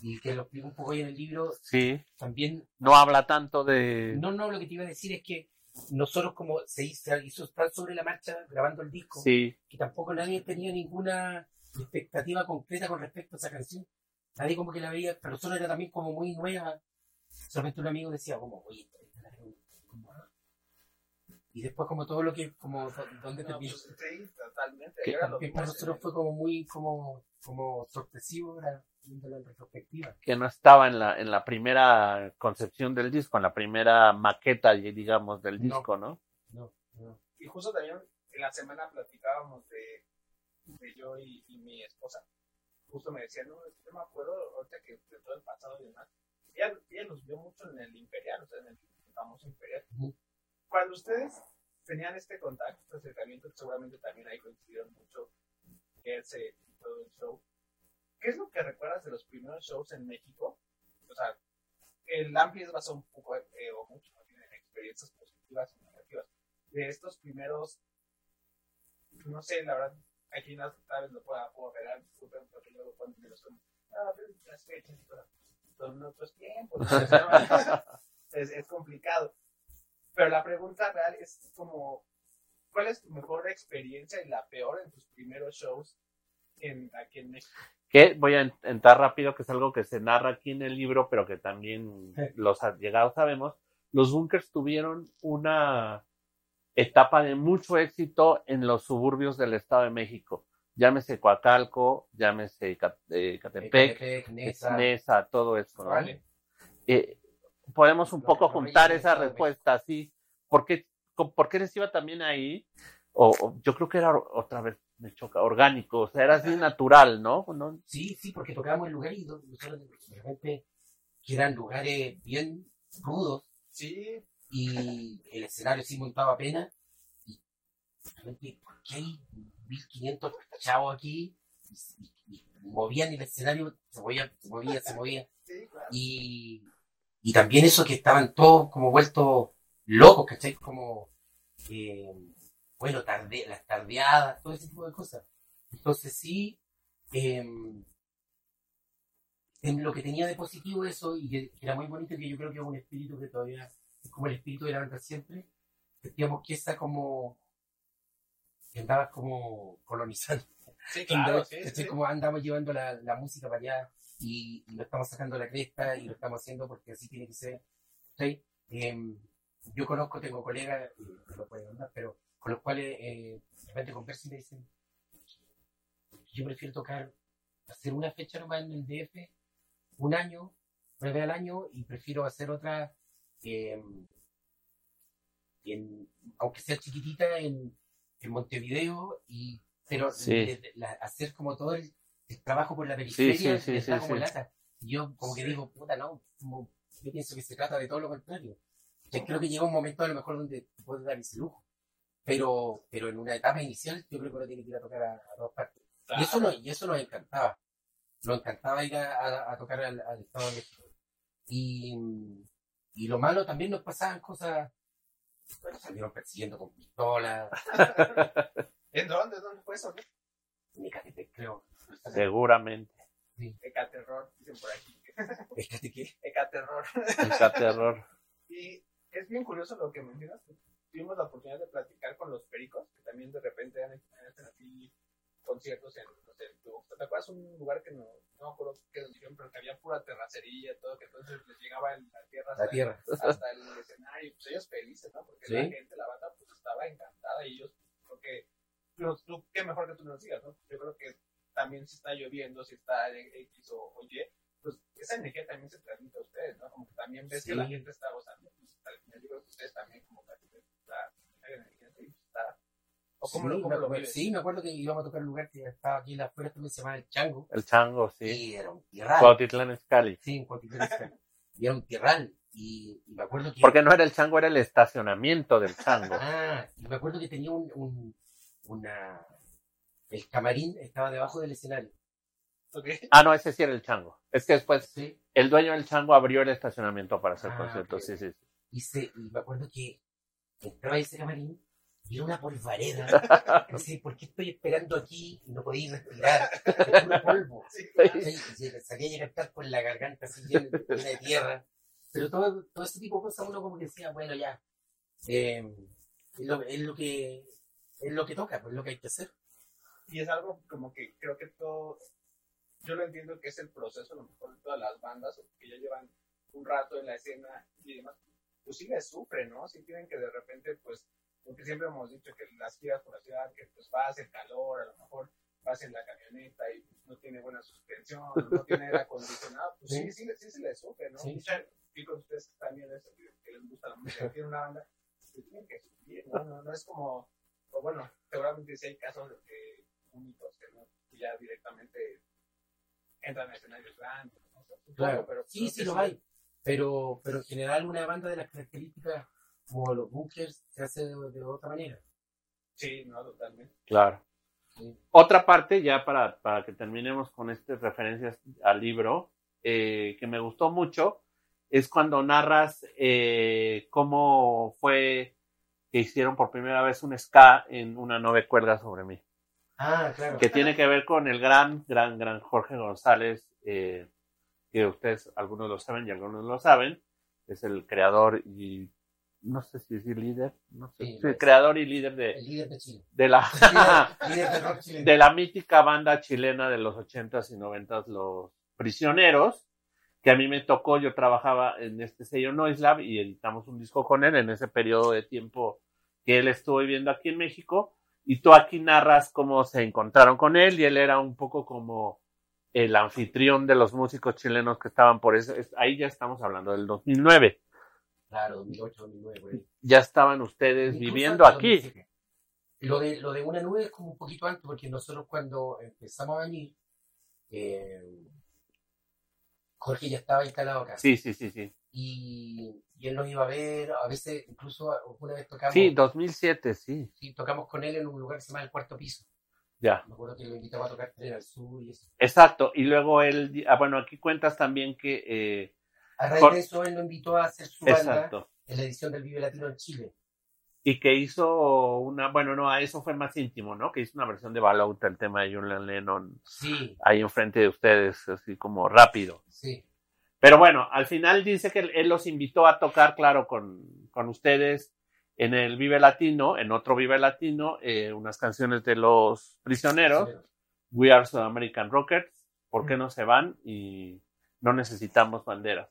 y que lo explico un poco ahí en el libro, Sí, también, no habla tanto de... no, no, lo que te iba a decir es que nosotros como se hizo, se hizo tan sobre la marcha grabando el disco, Sí, que tampoco nadie tenía ninguna expectativa concreta con respecto a esa canción. Nadie como que la veía, pero solo era también como muy nueva. Solamente un amigo decía como, oye, y después como todo lo que, como, ¿dónde No, terminó? pues, sí, totalmente. Que También para nosotros fue como muy, como, como sorpresivo, ahora viéndolo en retrospectiva. que no estaba en la, en la primera concepción del disco, en la primera maqueta, digamos, del disco, ¿no? No, no. Y justo también en la semana platicábamos de, de yo y, y mi esposa. Justo me decía, no, es que yo me acuerdo ahorita que de todo el pasado y demás. Ella, ella nos vio mucho en el Imperial, o sea, en el famoso Imperial. Cuando ustedes tenían este contacto, este acercamiento, que seguramente también ahí coincidieron mucho ese y todo el show. ¿Qué es lo que recuerdas de los primeros shows en México? O sea, el Ampli es basado un poco eh, o mucho más bien en experiencias positivas y negativas. De estos primeros, no sé, la verdad, aquí no tal vez lo pueda puedo regalar, disculpen porque luego cuando me los tomo, ah, pero las fechas son otros tiempos, es complicado. Pero la pregunta real es como, ¿cuál es tu mejor experiencia y la peor en tus primeros shows en, aquí en México? Que voy a en- entrar rápido, que es algo que se narra aquí en el libro, pero que también Sí. los allegados sabemos. Los bunkers tuvieron una etapa de mucho éxito en los suburbios del Estado de México. Llámese Coacalco, llámese eh, Catepec, Ecatepec, Nesa, Nesa, todo eso. ¿no? Vale. Eh, podemos un poco juntar esa respuesta, sí. ¿Por qué, por qué les iba también ahí? O, o yo creo que era otra vez, me choca, orgánico, o sea, era así natural, ¿no? ¿No? Sí, sí, porque tocábamos en lugares y do- nosotros de repente que eran lugares bien rudos Sí, y el escenario sí montaba pena y de repente, ¿por qué hay 1500 chavos aquí? Y, y- y movían el escenario, se movía, se movía, se movía sí, claro. y, y también eso que estaban todos como vueltos locos, ¿cachai? Como, eh, bueno, tarde, las tardeadas, todo ese tipo de cosas. Entonces sí, eh, en lo que tenía de positivo eso, y que, que era muy bonito, que yo creo que es un espíritu que todavía es como el espíritu de la banda siempre, sentíamos que esa como, que andaba como colonizando. Sí, claro, sí, sí. Como andamos llevando la, la música para allá y, y lo estamos sacando a la cresta y lo estamos haciendo porque así tiene que ser. ¿cachai? Em, yo conozco, tengo colegas, eh, no lo pueden andar, pero con los cuales eh, de repente converso y me dicen, yo prefiero tocar, hacer una fecha nomás en el DF, un año, una vez al año, y prefiero hacer otra, em, en, aunque sea chiquitita, en, en Montevideo, y pero Sí. de- de- la- hacer como todo el, el trabajo por la periferia sí, sí, da como lata. Y yo como que digo, puta, no, como, yo pienso que se trata de todo lo contrario. Yo creo que llega un momento a lo mejor donde puedes dar ese lujo. Pero, pero en una etapa inicial yo creo que uno tiene que ir a tocar a, a todas partes. Y eso, no, y eso nos encantaba. Nos encantaba ir a, a- a tocar al, al Estado de México. Y, y lo malo también nos pasaban cosas, bueno, salieron persiguiendo con pistolas, ¿En dónde? ¿Dónde fue eso? en Ecatepec, creo. Seguramente. Ecaterror, dicen por aquí. Ecaterror. Y es bien curioso lo que mencionas. Tuvimos la oportunidad de platicar con los pericos, que también de repente hacen así conciertos en, no sé, tu- ¿te acuerdas un lugar que no, no me acuerdo qué nos dijeron, pero que había pura terracería, todo, que entonces les llegaba el- la tierra hasta, la tierra. hasta el escenario, pues ellos felices, ¿no? Porque Sí. la gente, la banda, pues estaba encantada y ellos, creo que, pero tú, qué mejor que tú nos digas, ¿no? Yo creo que también si está lloviendo, si está X o, o Y, pues esa energía también se transmite a ustedes, ¿no? Como que también ves que la Sí. gente está gozando, pues al final yo creo que ustedes también como que sí, está, o cómo, sí, lo, cómo me, lo me- vives. sí, me acuerdo que íbamos a tocar un lugar que estaba aquí en la afuera, también se llamaba El Chango. El chango, sí. Y era un tierral. Cuautitlán Escali. Sí, en Cuautitlán Izcalli. Y era un tierral. Y, y me acuerdo que. Porque no era el chango, era el estacionamiento del chango. Ah, y me acuerdo que tenía un, un- una. El camarín estaba debajo del escenario. Ok. Ah, no, ese sí era el chango. Es que después Sí. el dueño del chango abrió el estacionamiento para hacer Ah, conciertos. Sí, sí, sí. Y, se, y me acuerdo que entraba a ese camarín y era una polvareda. No sé, ¿por qué estoy esperando aquí y no podía respirar? Es puro polvo. Se- salía a cantar con la garganta así llena llena de tierra. Pero todo, todo ese tipo de cosas uno como que decía, bueno, ya. eh, es, lo, es lo que es lo que toca, pues es lo que hay que hacer. y es algo como que creo que todo, yo lo entiendo que es el proceso, a lo mejor de todas las bandas que ya llevan un rato en la escena y demás, pues sí les sufren, ¿no? Sí tienen que de repente, pues, porque siempre hemos dicho que las giras por la ciudad, que pues vas el calor, a lo mejor vas en la camioneta y pues, no tiene buena suspensión, no tiene aire acondicionado, pues sí, sí, sí, se les sufre, ¿no? Sí. Mucha- y con ustedes también eso, que, les gusta la música, tienen una banda, pues tienen que sufrir, ¿no? No, no es como, o bueno, seguramente sí hay casos de que únicos que no, ya directamente entran a escenarios grandes, ¿no? O sea, supongo, Claro, pero sí, sí lo hay. Pero, pero en general una banda de las características como los bunkers se hace de, de otra manera. Sí, no, totalmente. Claro. Sí. Otra parte, ya para, para que terminemos con estas referencias al libro, eh, que me gustó mucho, es cuando narras eh, cómo fue que hicieron por primera vez un ska en una nube cuelga sobre mí, Ah, claro. que tiene que ver con el gran, gran, gran Jorge González, eh, que ustedes algunos lo saben y algunos no lo saben, es el creador y no sé si es el líder, no sé, Sí, sí, es. creador y líder de, El líder de Chile. de la Líder, líder de la mítica banda chilena de los 80s y 90s, Los Prisioneros, que a mí me tocó, yo trabajaba en este sello Noislab y editamos un disco con él en ese periodo de tiempo que él estuvo viviendo aquí en México, y tú aquí narras cómo se encontraron con él y él era un poco como el anfitrión de los músicos chilenos que estaban por eso, es- ahí ya estamos hablando del 2009, Claro, 2008, 2009, por ahí. ya estaban ustedes Incluso viviendo aquí. 2007. Lo de, lo de una nube es como un poquito antes, porque nosotros cuando empezamos a venir, eh, Jorge ya estaba instalado acá. Sí, sí, sí, sí. Y, y él nos iba a ver, a veces, incluso una vez tocamos, Sí, 2007, sí, sí, tocamos con él en un lugar que se llama el cuarto piso. Ya. Me acuerdo que lo invitaba a tocar Tren al Sur y eso. Exacto, y luego él, ah, bueno, aquí cuentas también que eh, A raíz Con- de eso, él lo invitó a hacer su banda Exacto. en la edición del Vive Latino en Chile. Y que hizo una, bueno, no, a eso fue más íntimo, ¿no? Que hizo una versión de Ballout, el tema de John Lennon, Sí, ahí enfrente de ustedes, así como rápido. sí. Pero bueno, al final dice que él, él los invitó a tocar, claro, con, con ustedes en el Vive Latino, en otro Vive Latino, eh, unas canciones de los prisioneros, We Are South American Rockets, ¿por qué no se van? Y no necesitamos banderas.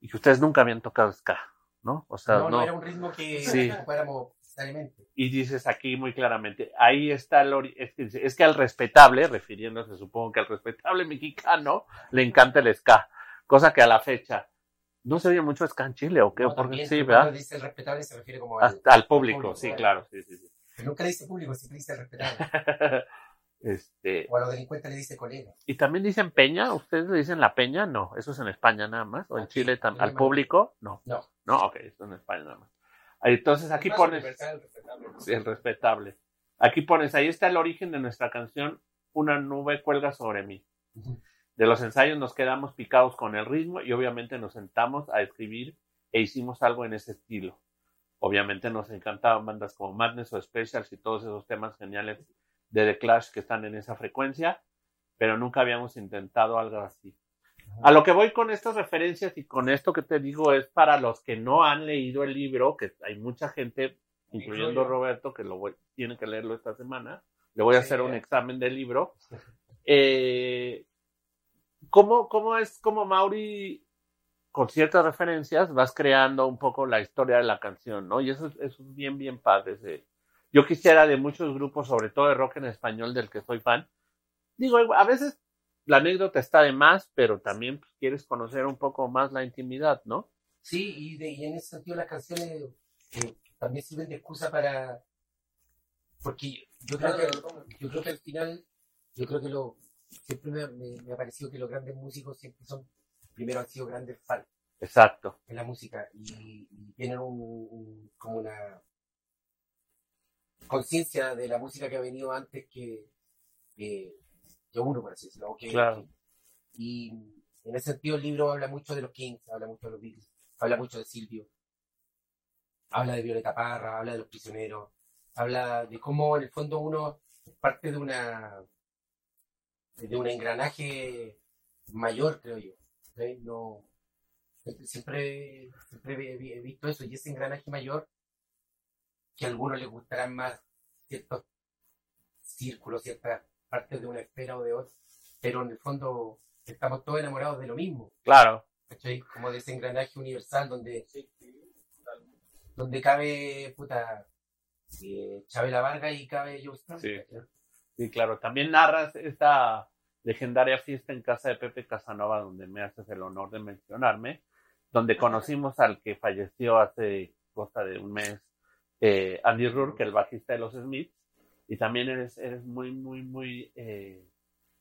Y que ustedes nunca habían tocado ska, ¿no? O sea, no, no. no era un ritmo que Sí. necesariamente. Y dices aquí muy claramente, ahí está el es que, es que al respetable, refiriéndose supongo que al respetable mexicano, le encanta el ska, cosa que a la fecha no se oye mucho ska en Chile, ¿o qué? No, Porque también, sí, ¿verdad? Cuando dice el respetable se refiere como al... Público, público, sí, claro. claro, sí, sí, sí. pero Nunca le dice público, siempre dice el respetable. este, O a los delincuentes le dice colega. y también dicen peña, ¿ustedes le dicen la peña? No, eso es en España nada más, o en Chile le al público, no, No. no, ok, eso en España nada más. Entonces aquí pones... universal, respetable. Sí, el respetable. Aquí pones, ahí está el origen de nuestra canción, Una nube cuelga sobre mí. De los ensayos nos quedamos picados con el ritmo y obviamente nos sentamos a escribir e hicimos algo en ese estilo. Obviamente nos encantaban bandas como Madness o Specials y todos esos temas geniales de The Clash que están en esa frecuencia, pero nunca habíamos intentado algo así. A lo que voy con estas referencias y con esto que te digo es para los que no han leído el libro, que hay mucha gente, incluyendo. Roberto, que lo voy- tiene que leerlo esta semana. Le voy a hacer un ya. examen del libro. Eh, ¿cómo, ¿Cómo es como Mauri, con ciertas referencias, vas creando un poco la historia de la canción, ¿no? Y eso, es- bien, bien padre. Yo quisiera de muchos grupos, sobre todo de rock en español, del que soy fan, digo, a veces la anécdota está de más, pero también pues, quieres conocer un poco más la intimidad, ¿no? Sí, y, de- y en ese sentido las canciones eh, también sirven de excusa para... Porque yo creo, que, yo creo que al final, yo creo que lo siempre me, me- me ha parecido que los grandes músicos siempre son, primero han sido grandes fans Exacto. en la música y, y tienen un, un- como una conciencia de la música que ha venido antes que, que, que uno, por así decirlo. que- Claro. y en ese sentido el libro habla mucho de los Kings, habla mucho de los Beatles, habla mucho de Silvio, habla de Violeta Parra, habla de los prisioneros, habla de cómo en el fondo uno es parte de una de un engranaje mayor, creo yo. ¿sí? No, siempre, siempre he, visto eso, y ese engranaje mayor, que a algunos les gustarán más ciertos círculos, ciertas partes de una esfera o de otra, pero en el fondo estamos todos enamorados de lo mismo, Claro. ¿cachai? Como de ese engranaje universal donde, Sí, sí, donde cabe, puta, eh, Chabela Vargas y cabe Joe Sí. Sí, claro. También narras esta legendaria fiesta en casa de Pepe Casanova, donde me haces el honor de mencionarme, donde conocimos al que falleció hace cosa de un mes, eh, Andy Rourke, el bajista de los Smiths, y también eres, eres muy, muy, muy eh,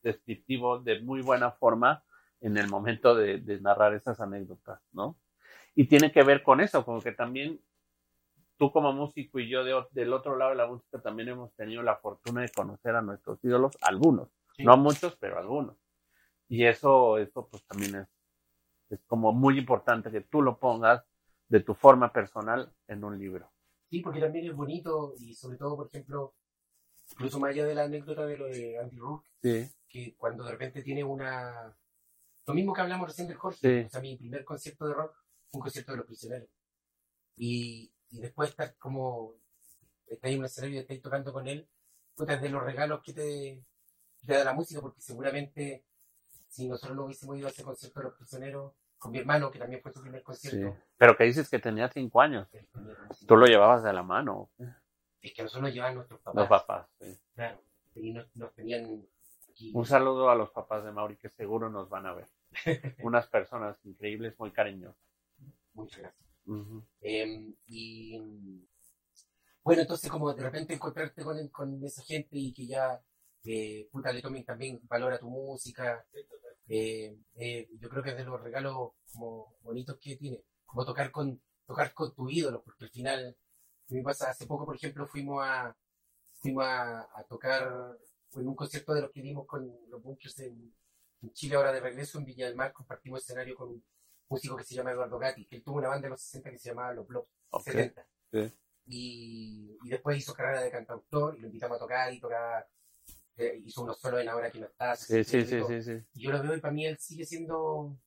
descriptivo, de muy buena forma en el momento de, de narrar esas anécdotas, ¿no? Y tiene que ver con eso, como que también tú como músico y yo de del otro lado de la música también hemos tenido la fortuna de conocer a nuestros ídolos, algunos, Sí. no a muchos, pero algunos. Y eso, eso pues también es, es como muy importante que tú lo pongas de tu forma personal en un libro. Sí, porque también es bonito y sobre todo, por ejemplo, incluso más allá de la anécdota de lo de Andy Rourke, Sí, que cuando de repente tiene una... Lo mismo que hablamos recién del Jorge, Sí. o sea, mi primer concierto de rock fue un concierto de los prisioneros. Y, y después estar como, estáis en un escenario y estáis tocando con él, puta, es de los regalos que te, que te da la música, porque seguramente si nosotros no hubiésemos ido a ese concierto de los prisioneros, con mi hermano, que también fue su primer sí. concierto, Pero que dices que tenía cinco años. tenía música. Tú lo llevabas de la mano, es que nosotros nos llevaban nuestros papás. los papás. sí. Claro, y nos, nos tenían aquí. Un saludo a los papás de Mauri que seguro nos van a ver. Unas personas increíbles, muy cariñosas. Muchas gracias. Ujú. Eh, y mm, bueno, entonces como de repente encontrarte con, con esa gente y que ya, eh, puta, le tomen también valor a tu música, eh, eh, yo creo que es de los regalos como bonitos que tiene, como tocar con, tocar con tu ídolo, porque al final, me pasa, hace poco por ejemplo fuimos a, fuimos a, a tocar en un concierto de los que dimos con los bunkers en, en Chile ahora de regreso en Viña del Mar, compartimos escenario con, músico que se llama Eduardo Gatti, que él tuvo una banda en los 60 que se llamaba Los Blocks Ok, 70. sí. Y, y después hizo carrera de cantautor y lo invitamos a tocar y tocaba, eh, hizo unos solos en Ahora que no estás. Sí, sí, sí, sí, sí. Y yo lo veo y para mí él sigue siendo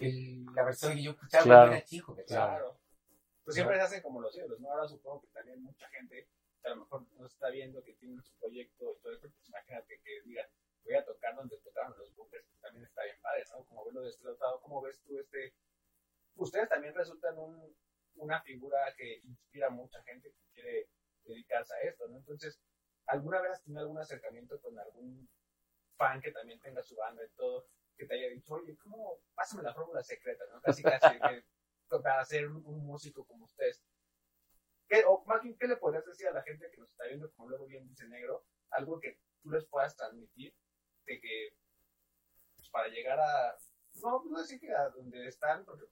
el- la persona que yo escuchaba Claro. cuando era chico. ¿cachai? Claro. Pues siempre se hacen como los cielos, ¿no? Ahora supongo que también mucha gente que a lo mejor no está viendo que tiene su proyecto y todo eso, pues imagínate que digan, voy a tocar donde tocaron los bunkers, que también está bien padre, ¿no? Como verlo de este otro lado, ¿cómo ves tú este? Ustedes también resultan un, una figura que inspira a mucha gente que quiere dedicarse a esto, ¿no? Entonces, ¿alguna vez has tenido algún acercamiento con algún fan que también tenga su banda y todo, que te haya dicho, oye, ¿cómo? Pásame la fórmula secreta, ¿no? Casi, casi, que, para ser un, músico como ustedes. ¿Qué, o más bien, ¿qué le podrías decir a la gente que nos está viendo, como luego bien dice negro, algo que tú les puedas transmitir de que pues, para llegar a, no, no decir que a donde están, porque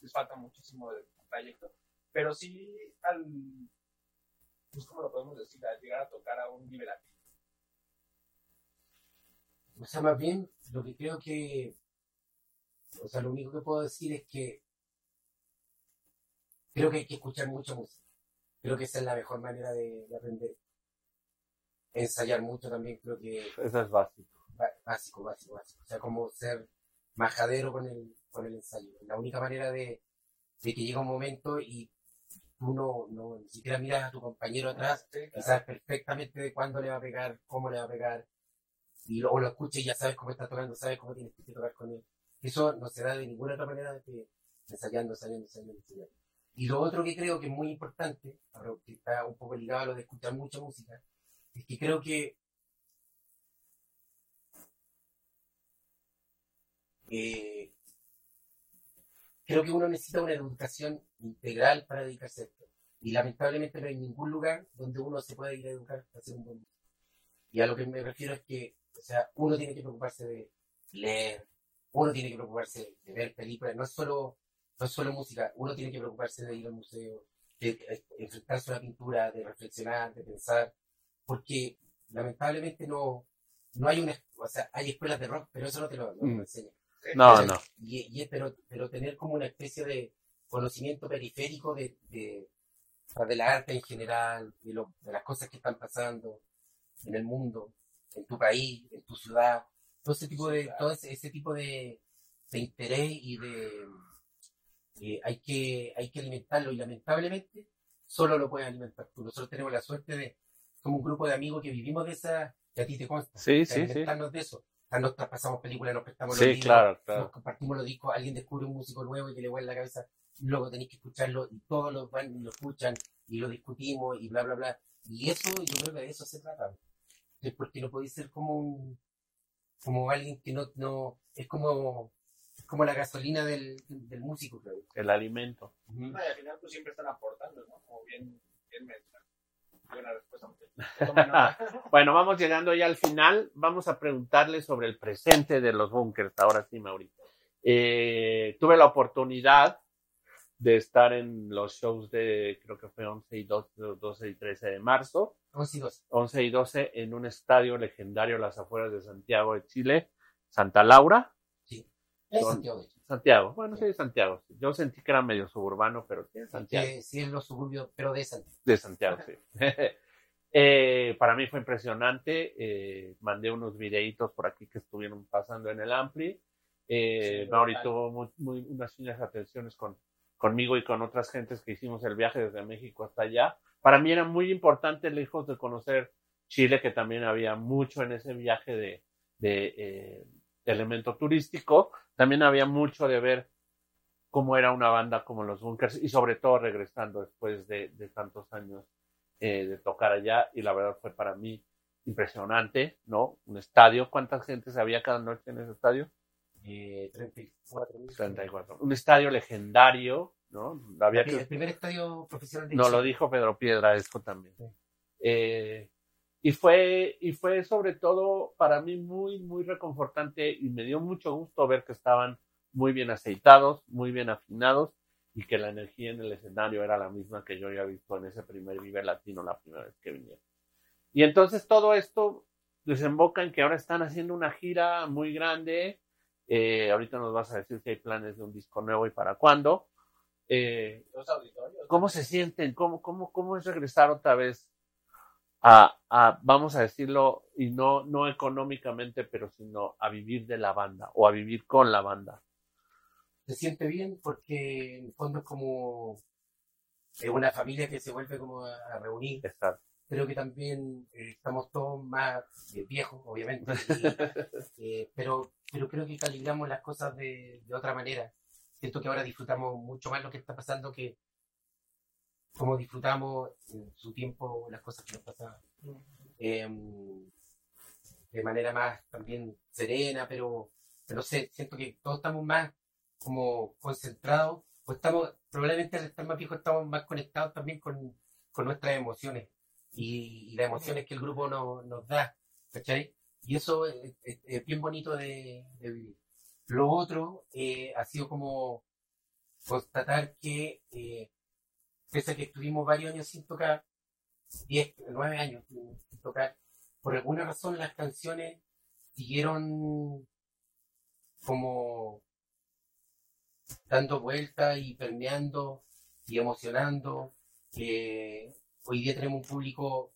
les falta muchísimo de trayecto, pero sí al, pues, ¿cómo lo podemos decir? Al llegar a tocar a un nivel aquí. O sea, más bien, lo que creo que, o sea, lo único que puedo decir es que creo que hay que escuchar mucha música. Creo que esa es la mejor manera de, de aprender. Ensayar mucho también creo que Eso es básico. básico, básico, básico. O sea, como ser majadero con el, con el ensayo. La única manera de, de que llega un momento y tú no, no ni siquiera miras a tu compañero atrás Sí, y sabes perfectamente de cuándo le va a pegar, cómo le va a pegar, y luego lo escuchas y ya sabes cómo está tocando, sabes cómo tienes que tocar con él. Eso no se da de ninguna otra manera que ensayando, ensayando, ensayando, ensayando. Y lo otro que creo que es muy importante, que está un poco ligado a lo de escuchar mucha música, es que creo que eh, creo que uno necesita una educación integral para dedicarse a esto. Y lamentablemente no hay ningún lugar donde uno se pueda ir a educar para ser un buen. Y a lo que me refiero es que, o sea, uno tiene que preocuparse de leer, uno tiene que preocuparse de ver películas, no es solo, no es solo música, uno tiene que preocuparse de ir al museo, de, eh, enfrentarse a una pintura, de reflexionar, de pensar, porque lamentablemente no, no hay una, o sea, hay escuelas de rock, pero eso no te lo, no te lo Mm. No, no. Y, y- pero, pero tener como una especie de conocimiento periférico de, de, de la arte en general, de, lo, de las cosas que están pasando en el mundo, en tu país, en tu ciudad, todo ese tipo de, todo ese, ese tipo de, de interés y de eh, hay que hay que alimentarlo y lamentablemente solo lo puedes alimentar tú. Nosotros tenemos la suerte de, como un grupo de amigos que vivimos de esa, que a ti te consta, Sí, de sí, sí. alimentarnos de eso. Nos traspasamos películas, nos prestamos los Sí, libros, claro, nos claro. compartimos los discos, alguien descubre un músico nuevo y que le vuelve la cabeza, luego tenéis que escucharlo y todos los van y lo escuchan y lo discutimos y bla, bla, bla. Y eso, yo creo que de eso se trata. Es porque no podéis ser como un, como alguien que no, no, es como, es como la gasolina del, del músico, creo. El alimento. No, y al final pues siempre están aportando, ¿no? Como bien, bien mencionado. Buena respuesta. Bueno, vamos llegando ya al final. Vamos a preguntarle sobre el presente de los bunkers. Ahora sí, Mauricio. Eh, tuve la oportunidad de estar en los shows de, creo que fue 11 y 12, 12 y 13 de marzo. 11 y 12. 11 y 12 en un estadio legendario a las afueras de Santiago de Chile, Santa Laura. Es Son- Santiago, de hecho. Santiago, bueno, sí, Santiago. Yo sentí que era medio suburbano, pero sí, es Santiago. Que sí, en los suburbios, pero de Santiago. De Santiago, sí. Eh, para mí fue impresionante. eh, mandé unos videitos por aquí que estuvieron pasando en el Ampli. Eh, Sí, Mauri total. tuvo muy, muy- unas finas atenciones con, conmigo y con otras gentes que hicimos el viaje desde México hasta allá. Para mí era muy importante, lejos de conocer Chile, que también había mucho en ese viaje de, de, eh, de elemento turístico, también había mucho de ver cómo era una banda como los Bunkers y sobre todo regresando después de, de tantos años eh, de tocar allá y la verdad fue para mí impresionante, ¿no? Un estadio, ¿cuánta gente había cada noche en ese estadio? Eh, 34 mil. 34. Un estadio legendario, ¿no? Había El que, primer estadio profesional de no Chile. lo dijo Pedro Piedra, eso también. Sí. Eh, y fue, y fue sobre todo para mí muy, muy reconfortante y me dio mucho gusto ver que estaban muy bien aceitados, muy bien afinados y que la energía en el escenario era la misma que yo había visto en ese primer Vive Latino la primera vez que vinieron. Y entonces todo esto desemboca en que ahora están haciendo una gira muy grande, Eh, ahorita nos vas a decir si hay planes de un disco nuevo y para cuándo. Eh, Los auditorios. ¿Cómo se sienten? ¿Cómo, cómo, cómo es regresar otra vez a, a, vamos a decirlo, y no, no económicamente, pero sino a vivir de la banda o a vivir con la banda? Se siente bien porque en el fondo es como es una familia que se vuelve como a, reunir. Exacto. Creo que también eh, estamos todos más eh, viejos, obviamente, y, eh, pero, pero creo que calibramos las cosas de, de otra manera. Siento que ahora disfrutamos mucho más lo que está pasando que como disfrutamos en su tiempo las cosas que nos pasaban. Eh, de manera más también serena, pero, pero sé, siento que todos estamos más como concentrados, o estamos, probablemente al estar más viejos estamos más conectados también con, con nuestras emociones y, y las emociones que el grupo no, nos da, ¿cachai? Y eso es, es- es bien bonito de, de vivir. Lo otro eh, ha sido como constatar que, eh, pese a que estuvimos varios años sin tocar, 10, 9 años sin tocar, por alguna razón las canciones siguieron como dando vueltas y permeando y emocionando. que hoy día tenemos un público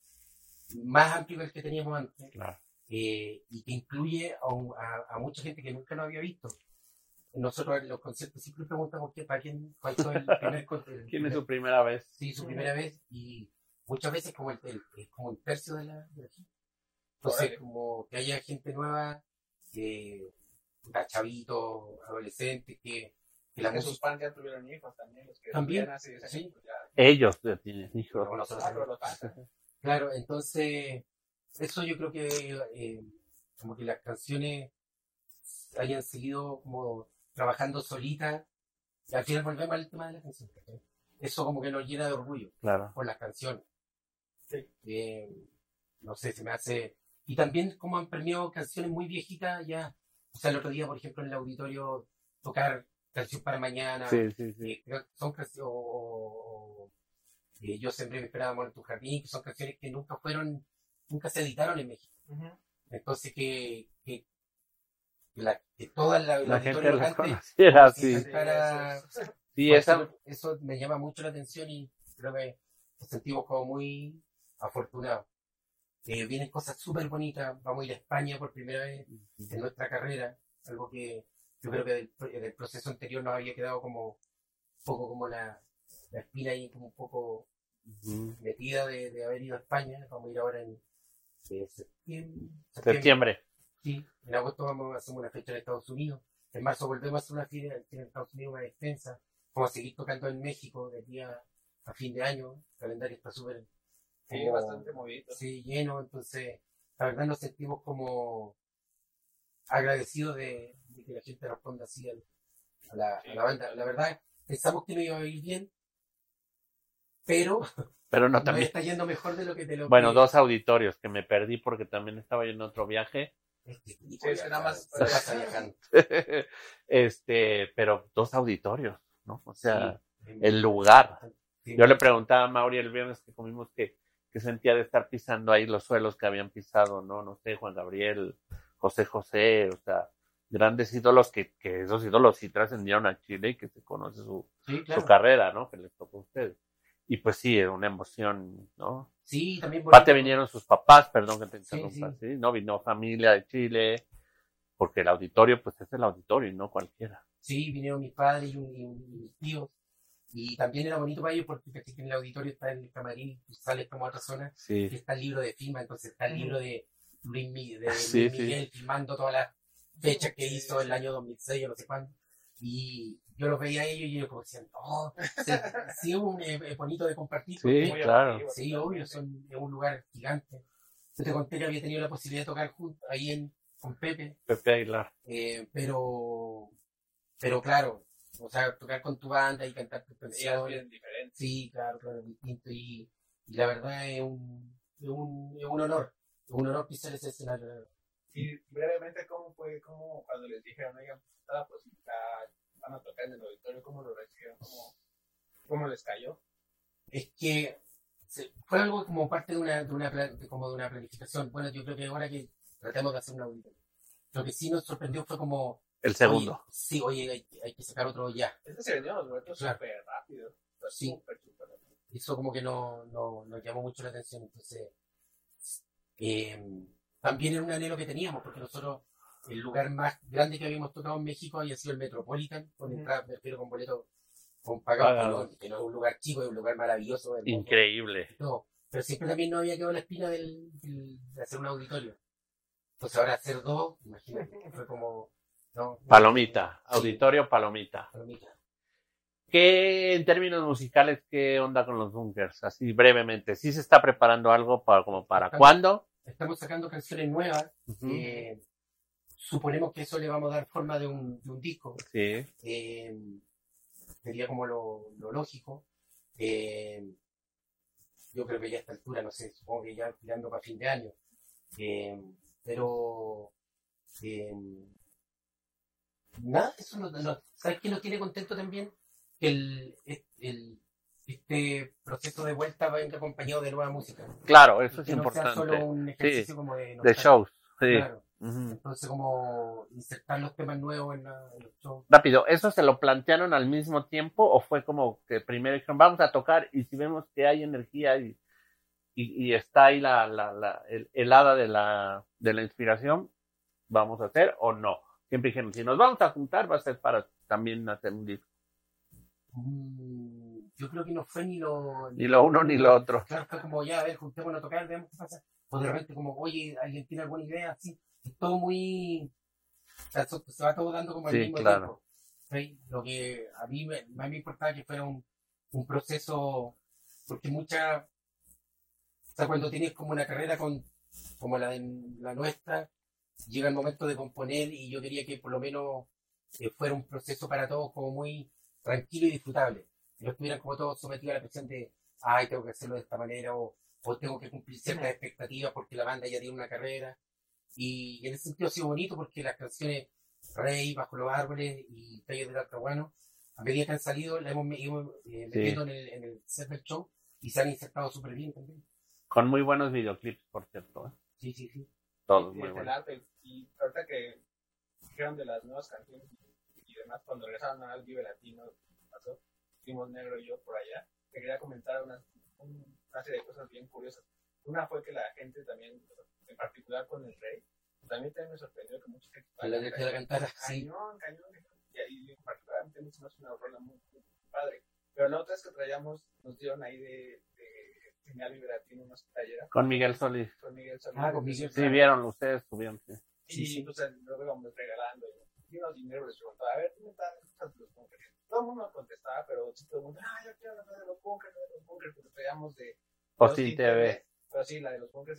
más amplio que el que teníamos antes Claro. eh, y que incluye a- a mucha gente que nunca nos había visto. Nosotros en los conciertos siempre preguntamos qué, para quién, cuál fue el primer con- el ¿Quién es su primera vez? sí, su primera vez y muchas veces como el, el- como un tercio de la, de la gente. Entonces, Órale. como que haya gente nueva, que puta, chavitos, adolescentes, que, que la que sus música... fans ya tuvieron hijos también, los que También, hace 10 años, sí. pues ya. Ellos ya tienen hijos. como nosotros Ah. Claro, entonces, eso yo creo que eh, como que las canciones hayan seguido como trabajando solitas, y al final volvemos al tema de la canción. Eso como que nos llena de orgullo Claro. por las canciones. Sí. Eh, no sé, se me hace... Y también como han premiado canciones muy viejitas ya. O sea, el otro día, por ejemplo, en el auditorio tocar Canción para Mañana. Sí, sí, sí. eh, son canciones... O, o- eh, Yo siempre me esperaba amor en tu jardín, que son canciones que nunca fueron, nunca se editaron en México. Ujú. Entonces que, que, que la, que toda la, La gente las conociera, sí, sí. Para- Sí, pues esa, eso, eso me llama mucho la atención y creo que nos sentimos como muy afortunados. Eh, vienen cosas súper bonitas, vamos a ir a España por primera vez en nuestra carrera, algo que yo creo que del, del proceso anterior nos había quedado como un poco como la, la espina ahí como un poco metida de, de haber ido a España, vamos a ir ahora en eh, septiembre, septiembre. Sí, en agosto vamos a hacer una fecha en Estados Unidos. En marzo volvemos a hacer una gira en Estados Unidos más extensa. Vamos a seguir tocando en México de aquí a, a fin de año. El calendario está súper sí, como- bastante movido. sí, lleno. Entonces, la verdad nos sentimos como agradecidos de, de que la gente responda así al- a, la, a la banda. La verdad, pensamos que no iba a ir bien, pero Pero no también. está yendo mejor de lo que te lo Bueno, que- dos auditorios que me perdí porque también estaba yo en otro viaje. Este este, pero dos auditorios, ¿no? O sea, Sí. el lugar. Sí. Yo le preguntaba a Mauri el viernes que comimos que, que sentía de estar pisando ahí los suelos que habían pisado, ¿no? No sé, Juan Gabriel, José José, o sea, grandes ídolos que, que esos ídolos sí trascendieron a Chile y que se conoce su, Sí, su carrera, ¿no? Que les tocó a ustedes. Y pues sí, era una emoción, ¿no? Sí, también Aparte bonito. vinieron sus papás, perdón que te Sí, interrumpa, sí. sí. No vino familia de Chile, porque el auditorio, pues es el auditorio y no cualquiera. Sí, vinieron mis padres y, un- y un- y mis tíos. Y también era bonito para ellos porque que en el auditorio está el camarín, tú sales como a otra zona, y Sí, está el libro de FIMA, entonces está el libro de Luis, Mi- de Sí, Luis sí. Miguel filmando todas las fechas que hizo el año 2006 o no sé cuándo. Y yo los veía a ellos y ellos como decían, oh, sí, sí es un eh, eh, bonito de compartir. Sí, porque- claro. Sí, obvio, son, es un lugar gigante. Yo te conté que había tenido la posibilidad de tocar junto, ahí en, con Pepe, Pepe Aguilar. eh, pero, pero claro, o sea, tocar con tu banda y cantar tus canciones, sí, claro, claro, distinto. Y, y la verdad es un, es un, es un honor, es un honor pisar ese escenario. Y brevemente, ¿cómo fue? ¿Cómo cuando les dijeron, oigan, pues, está la posibilidad, van a tocar en el auditorio, cómo lo recibieron? ¿Cómo, cómo les cayó? Es que se- fue algo como parte de una, de una, de- como de una planificación. Bueno, yo creo que ahora que tratamos de hacer una auditorio, lo que sí nos sorprendió fue como El segundo. Oye, sí, oye, hay, hay que sacar otro ya. Este se vendió Claro. súper rápido. Sí. súper, súper rápido. Eso como que no, no, nos llamó mucho la atención. Entonces, eh, también era un anhelo que teníamos, porque nosotros, el lugar más grande que habíamos tocado en México había sido el Metropolitan, con Ujú. entrada, me refiero con boleto con pagado, que no, es un lugar chico, es un lugar maravilloso. hermoso, Increíble. Pero siempre también no había quedado la espina del, del- de hacer un auditorio. Entonces ahora hacer dos, imagínate, fue como... No, Palomita. Sí. Auditorio Palomita. Palomita. ¿Qué en términos musicales, qué onda con los bunkers? Así brevemente. ¿Sí se está preparando algo para como para Estamos- cuándo? Estamos sacando canciones nuevas. Eh, suponemos que eso le vamos a dar forma de un, de un disco. Sí. eh, sería como lo, lo lógico. Eh, yo creo que ya a esta altura, no sé, supongo que ya tirando para fin de año. Eh, pero nada, eso no, no- ¿sabes qué nos tiene contento también? Que el, el- este proceso de vuelta venga acompañado de nueva música. Claro, eso es que no sea solo importante. un ejercicio como de, De shows. Sí. Claro. Entonces, como insertar los temas nuevos en, la- en los shows. Rápido, ¿eso se lo plantearon al mismo tiempo o fue como que primero dijeron vamos a tocar y si vemos que hay energía y, y, y está ahí la, la, la, el, el hada de la, de la inspiración, vamos a hacer o no? Siempre dijeron, si nos vamos a juntar va a ser para también hacer un disco. Mm, yo creo que no fue ni lo. Ni lo uno ni lo otro. Claro, fue como ya, a ver, juntémonos a tocar, veamos qué pasa. O de repente, como, oye, ¿alguien tiene alguna idea? Así, es todo muy. O sea, so- se va todo dando como al Sí, mismo claro. tiempo. ¿sí? Lo que a mí me, más me importaba que fuera un, un proceso, porque mucha. O sea, cuando tienes como una carrera con, como la, de, la nuestra, llega el momento de componer y yo quería que por lo menos eh, fuera un proceso para todos como muy tranquilo y disfrutable. Que no estuvieran como todos sometidos a la presión de, ay, tengo que hacerlo de esta manera o, o tengo que cumplir ciertas expectativas porque la banda ya tiene una carrera. Y en ese sentido ha sido bonito porque las canciones Rey, Bajo los Árboles y Tallos del Alcahuano, a medida que han salido, la hemos ido eh, metiendo en, el, en el set del show y se han insertado súper bien también. Con muy buenos videoclips, por cierto. ¿eh? Sí, sí, sí. Todos Y muy buenos. y ahorita que dijeron de las nuevas canciones y, y demás, cuando regresaron al Vive Latino, pasó, fuimos Negro y yo por allá, te quería comentar una, un- una serie de cosas bien curiosas. Una fue que la gente también, en particular con el rey, también también me sorprendió que gente A la de la cantara, sí. cañón, cañón, y, y particularmente me hizo una rola muy, muy padre. Pero la otra es que traíamos, nos dieron ahí de, de señal Vibratina unas talleras Con Miguel Solís. con Miguel Solís. Ah, con Miguel Sí, vieron ustedes, subieron. sí. Y Sí, sí. pues luego íbamos regalando y dimos dinero, les preguntaba, a ver, ¿tú me estás escuchando los bunkers? Todo el mundo contestaba, pero sí todo el mundo, ah, yo quiero hablar de los bunkers, de los bunkers, porque traíamos de Postin Postin TV. Pero sí, la de los bunkers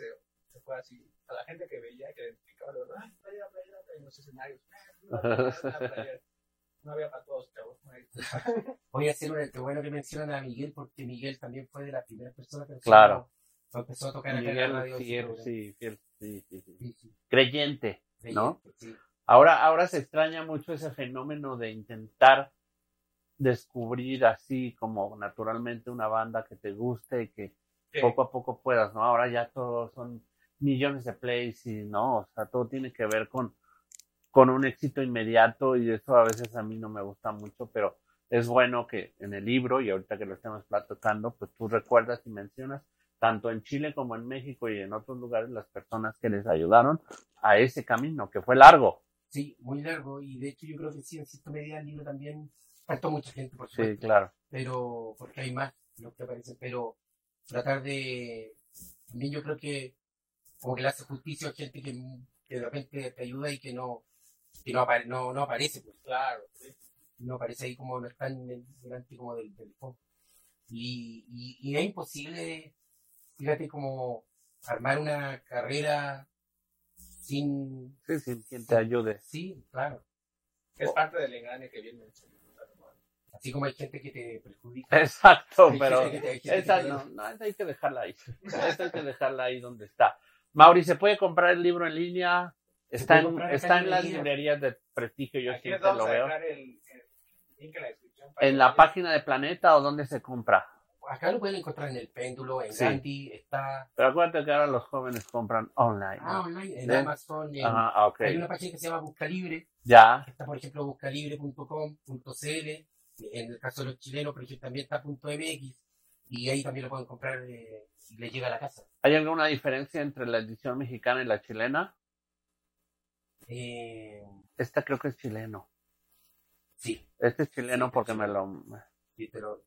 se, fue así. A la gente que veía, que identificaba, le digo, ay, playera, playera, en los escenarios. No había para todos, chavos. Voy a hacer una, qué bueno que mencionan a Miguel, porque Miguel también fue de las primeras personas que Claro. empezó a tocar acá en la Miguel, radio. fiel, sí, fiel, sí, sí, sí. sí, sí. Creyente. ¿No? sí. Ahora, ahora se extraña mucho ese fenómeno de intentar descubrir así como naturalmente una banda que te guste y que Sí. poco a poco puedas, ¿no? Ahora ya todos son millones de plays y no, o sea, todo tiene que ver con, con un éxito inmediato y eso a veces a mí no me gusta mucho, pero es bueno que en el libro y ahorita que lo estamos platicando, pues tú recuerdas y mencionas tanto en Chile como en México y en otros lugares las personas que les ayudaron a ese camino, que fue largo. Sí, muy largo, y de hecho yo creo que sí, en cierta medida el libro también faltó mucha gente, por Sí, supuesto, claro. pero porque hay más los que aparecen, pero tratar de, también yo creo que como que le hace justicia a gente que, que de repente te ayuda y que no, que no, apare- no, no aparece, pues. Claro, sí. no aparece ahí como no está en el- delante como del, del foco. Y, y, y es imposible, fíjate, como armar una carrera sin... Sí, sí, quien te ayude. Sí, claro. Es parte del engrane que viene. Así como hay gente que te perjudica. Exacto, pero te- no, no, esa hay que dejarla ahí. Esa hay que dejarla ahí donde está. Mauri, ¿se puede comprar el libro en línea? Está en, está las librería. librerías de prestigio, yo Aquí siempre lo veo. el, el en la descripción. para ¿En que la vayan. página de Planeta o dónde se compra? acá lo pueden encontrar en el péndulo, en Sí. Gandhi, está Pero acuérdate que ahora los jóvenes compran online. ah, online, en. Amazon, en- Ajá, ah, ok. hay una página que se llama Buscalibre, Ya. que está por ejemplo buscalibre.com.cl, en el caso de los chilenos, por ejemplo, también está .mx, y ahí también lo pueden comprar eh, y les llega a la casa. ¿Hay alguna diferencia entre la edición mexicana y la chilena? Eh, Esta creo que es chileno. sí, Este es chileno Sí, porque sí. me lo, sí, pero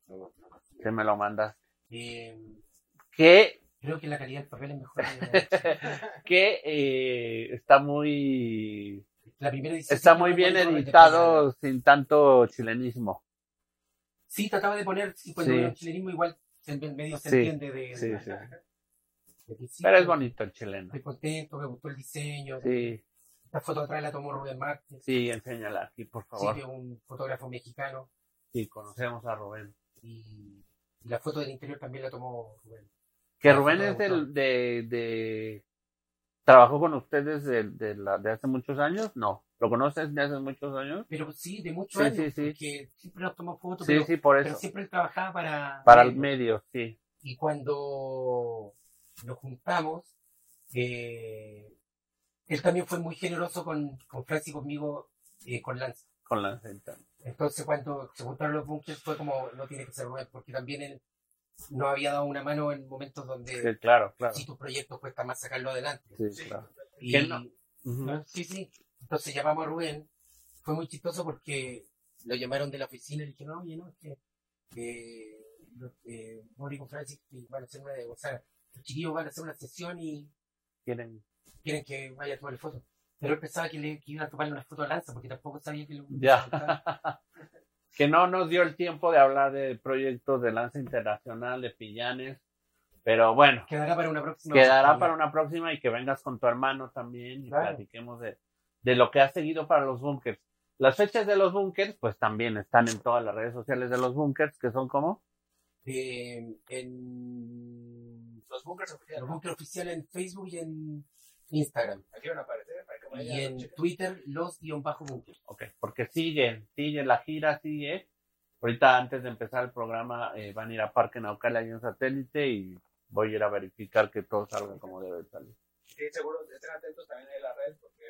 que me lo mandas. Eh, Que, creo que la calidad del papel es mejor. que eh, está muy la primera edición está muy bien editado sin tanto chilenismo. Sí, trataba de poner, sí, cuando Sí. era un chilenismo igual se, medio se Sí, entiende de, Sí, de- sí. de sí, Pero es bonito el chileno. Estoy contento, me gustó el diseño. Sí, Esta foto atrás la tomó Rubén Márquez, sí, enséñala aquí, por sí, favor. que es un fotógrafo mexicano. Sí, conocemos a Rubén. Y, y la foto del interior también la tomó Rubén. Que La Rubén es del, de, de... ¿Trabajó con ustedes de, de, la, de hace muchos años? No. ¿Lo conoces de hace muchos años? Pero sí, de muchos Sí, años, sí, sí. porque siempre nos tomó fotos, Sí, pero, sí, por pero eso. siempre él trabajaba para... Para el medio, sí. Y cuando nos juntamos, eh, él también fue muy generoso con, con Francis y conmigo, eh, con Lance. Con la cinta. Entonces cuando se juntaron los bunkers fue como, no tiene que ser Rubén, porque también él nos había dado una mano en momentos donde claro, claro. si tu proyecto cuesta más sacarlo adelante. Sí, claro. Y, ¿Quién no? ¿no? Sí, sí. Entonces llamamos a Rubén. Fue muy chistoso porque lo llamaron de la oficina y le dijeron, oye, no, es que eh, eh, Mori con Francis van a hacer una, o sea, los chiquillos van a hacer una sesión y Quieren. quieren que vaya a tomar fotos. Pero él pensaba que le que iban a tomarle una foto a Lanza porque tampoco sabía que lo Ya. que no nos dio el tiempo de hablar de proyectos de lanza internacional de Pillanes. Pero bueno, Quedará para una próxima. quedará para una próxima y que vengas con tu hermano también y Claro. platiquemos de, de lo que has seguido para los bunkers. Las fechas de los bunkers, pues también están en todas las redes sociales de los bunkers, que son como Eh, en Los bunkers oficiales. el búnker oficial en Facebook y en Instagram. Aquí van a aparecer para que vayan Y en. Twitter, los guion bajo búnker. Ok, porque sigue, sigue la gira, sigue. Ahorita antes de empezar el programa eh, van a ir a Parque Naucala y un satélite y voy a ir a verificar que todo salga como debe salir. Sí, seguro estén atentos también en las redes porque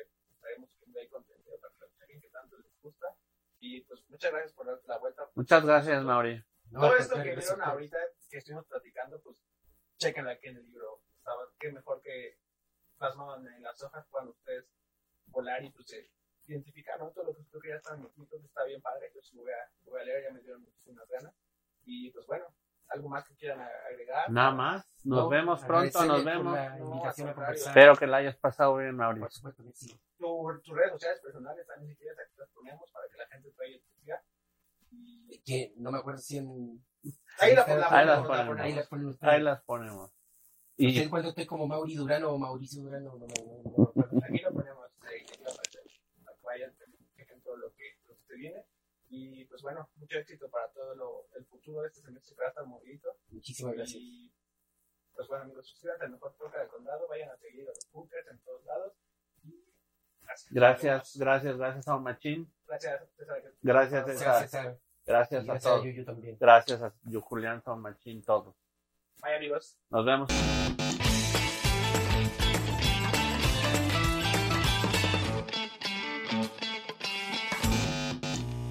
subiendo ahí contenido para que lo chequen que tanto les gusta. Y pues muchas gracias por darte la vuelta. Muchas gracias, Mauri. No, Todo esto que vieron ustedes. ahorita, que estuvimos platicando, pues chequenlo aquí en el libro. Estaba, qué mejor que plasmado en las hojas puedan ustedes volar y pues eh, identificar, ¿no? Todo lo que creo que ya están escritos está bien padre. Yo sí lo voy a, voy a leer, ya me dieron muchísimas ganas. Y pues bueno, algo más que quieran agregar. Nada más. Nos No, vemos pronto, nos vemos. No. Espero que la hayas pasado bien, Mauri. Por supuesto que sí. Tu- tus redes sociales personales también si quieres aquí las ponemos para que la gente traiga y te. Y que no me acuerdo si en. ahí la, Ahí la, Ahí las ponemos, la ponemos. Ahí ponemos. las ustedes. Ahí las ponemos. No Y sé cuándo estoy como Mauri Durano o Mauricio Durano. No. Aquí lo ponemos, aquí va a aparecer, para que vayan, chequen todo lo que, lo que se viene. Y pues bueno, mucho éxito para todo lo, el futuro de este semestre que va a estar movidito. Muchísimas gracias. Y pues bueno, amigos, suscríbanse al mejor podcast del condado, vayan a seguir a los bunkers en todos lados. Y gracias. gracias, gracias, gracias a Machín. Gracias, César. Gracias, Gracias, César. A a todos. Yuyu también. Gracias a Julián San Machín, todos. Bye amigos. Nos vemos.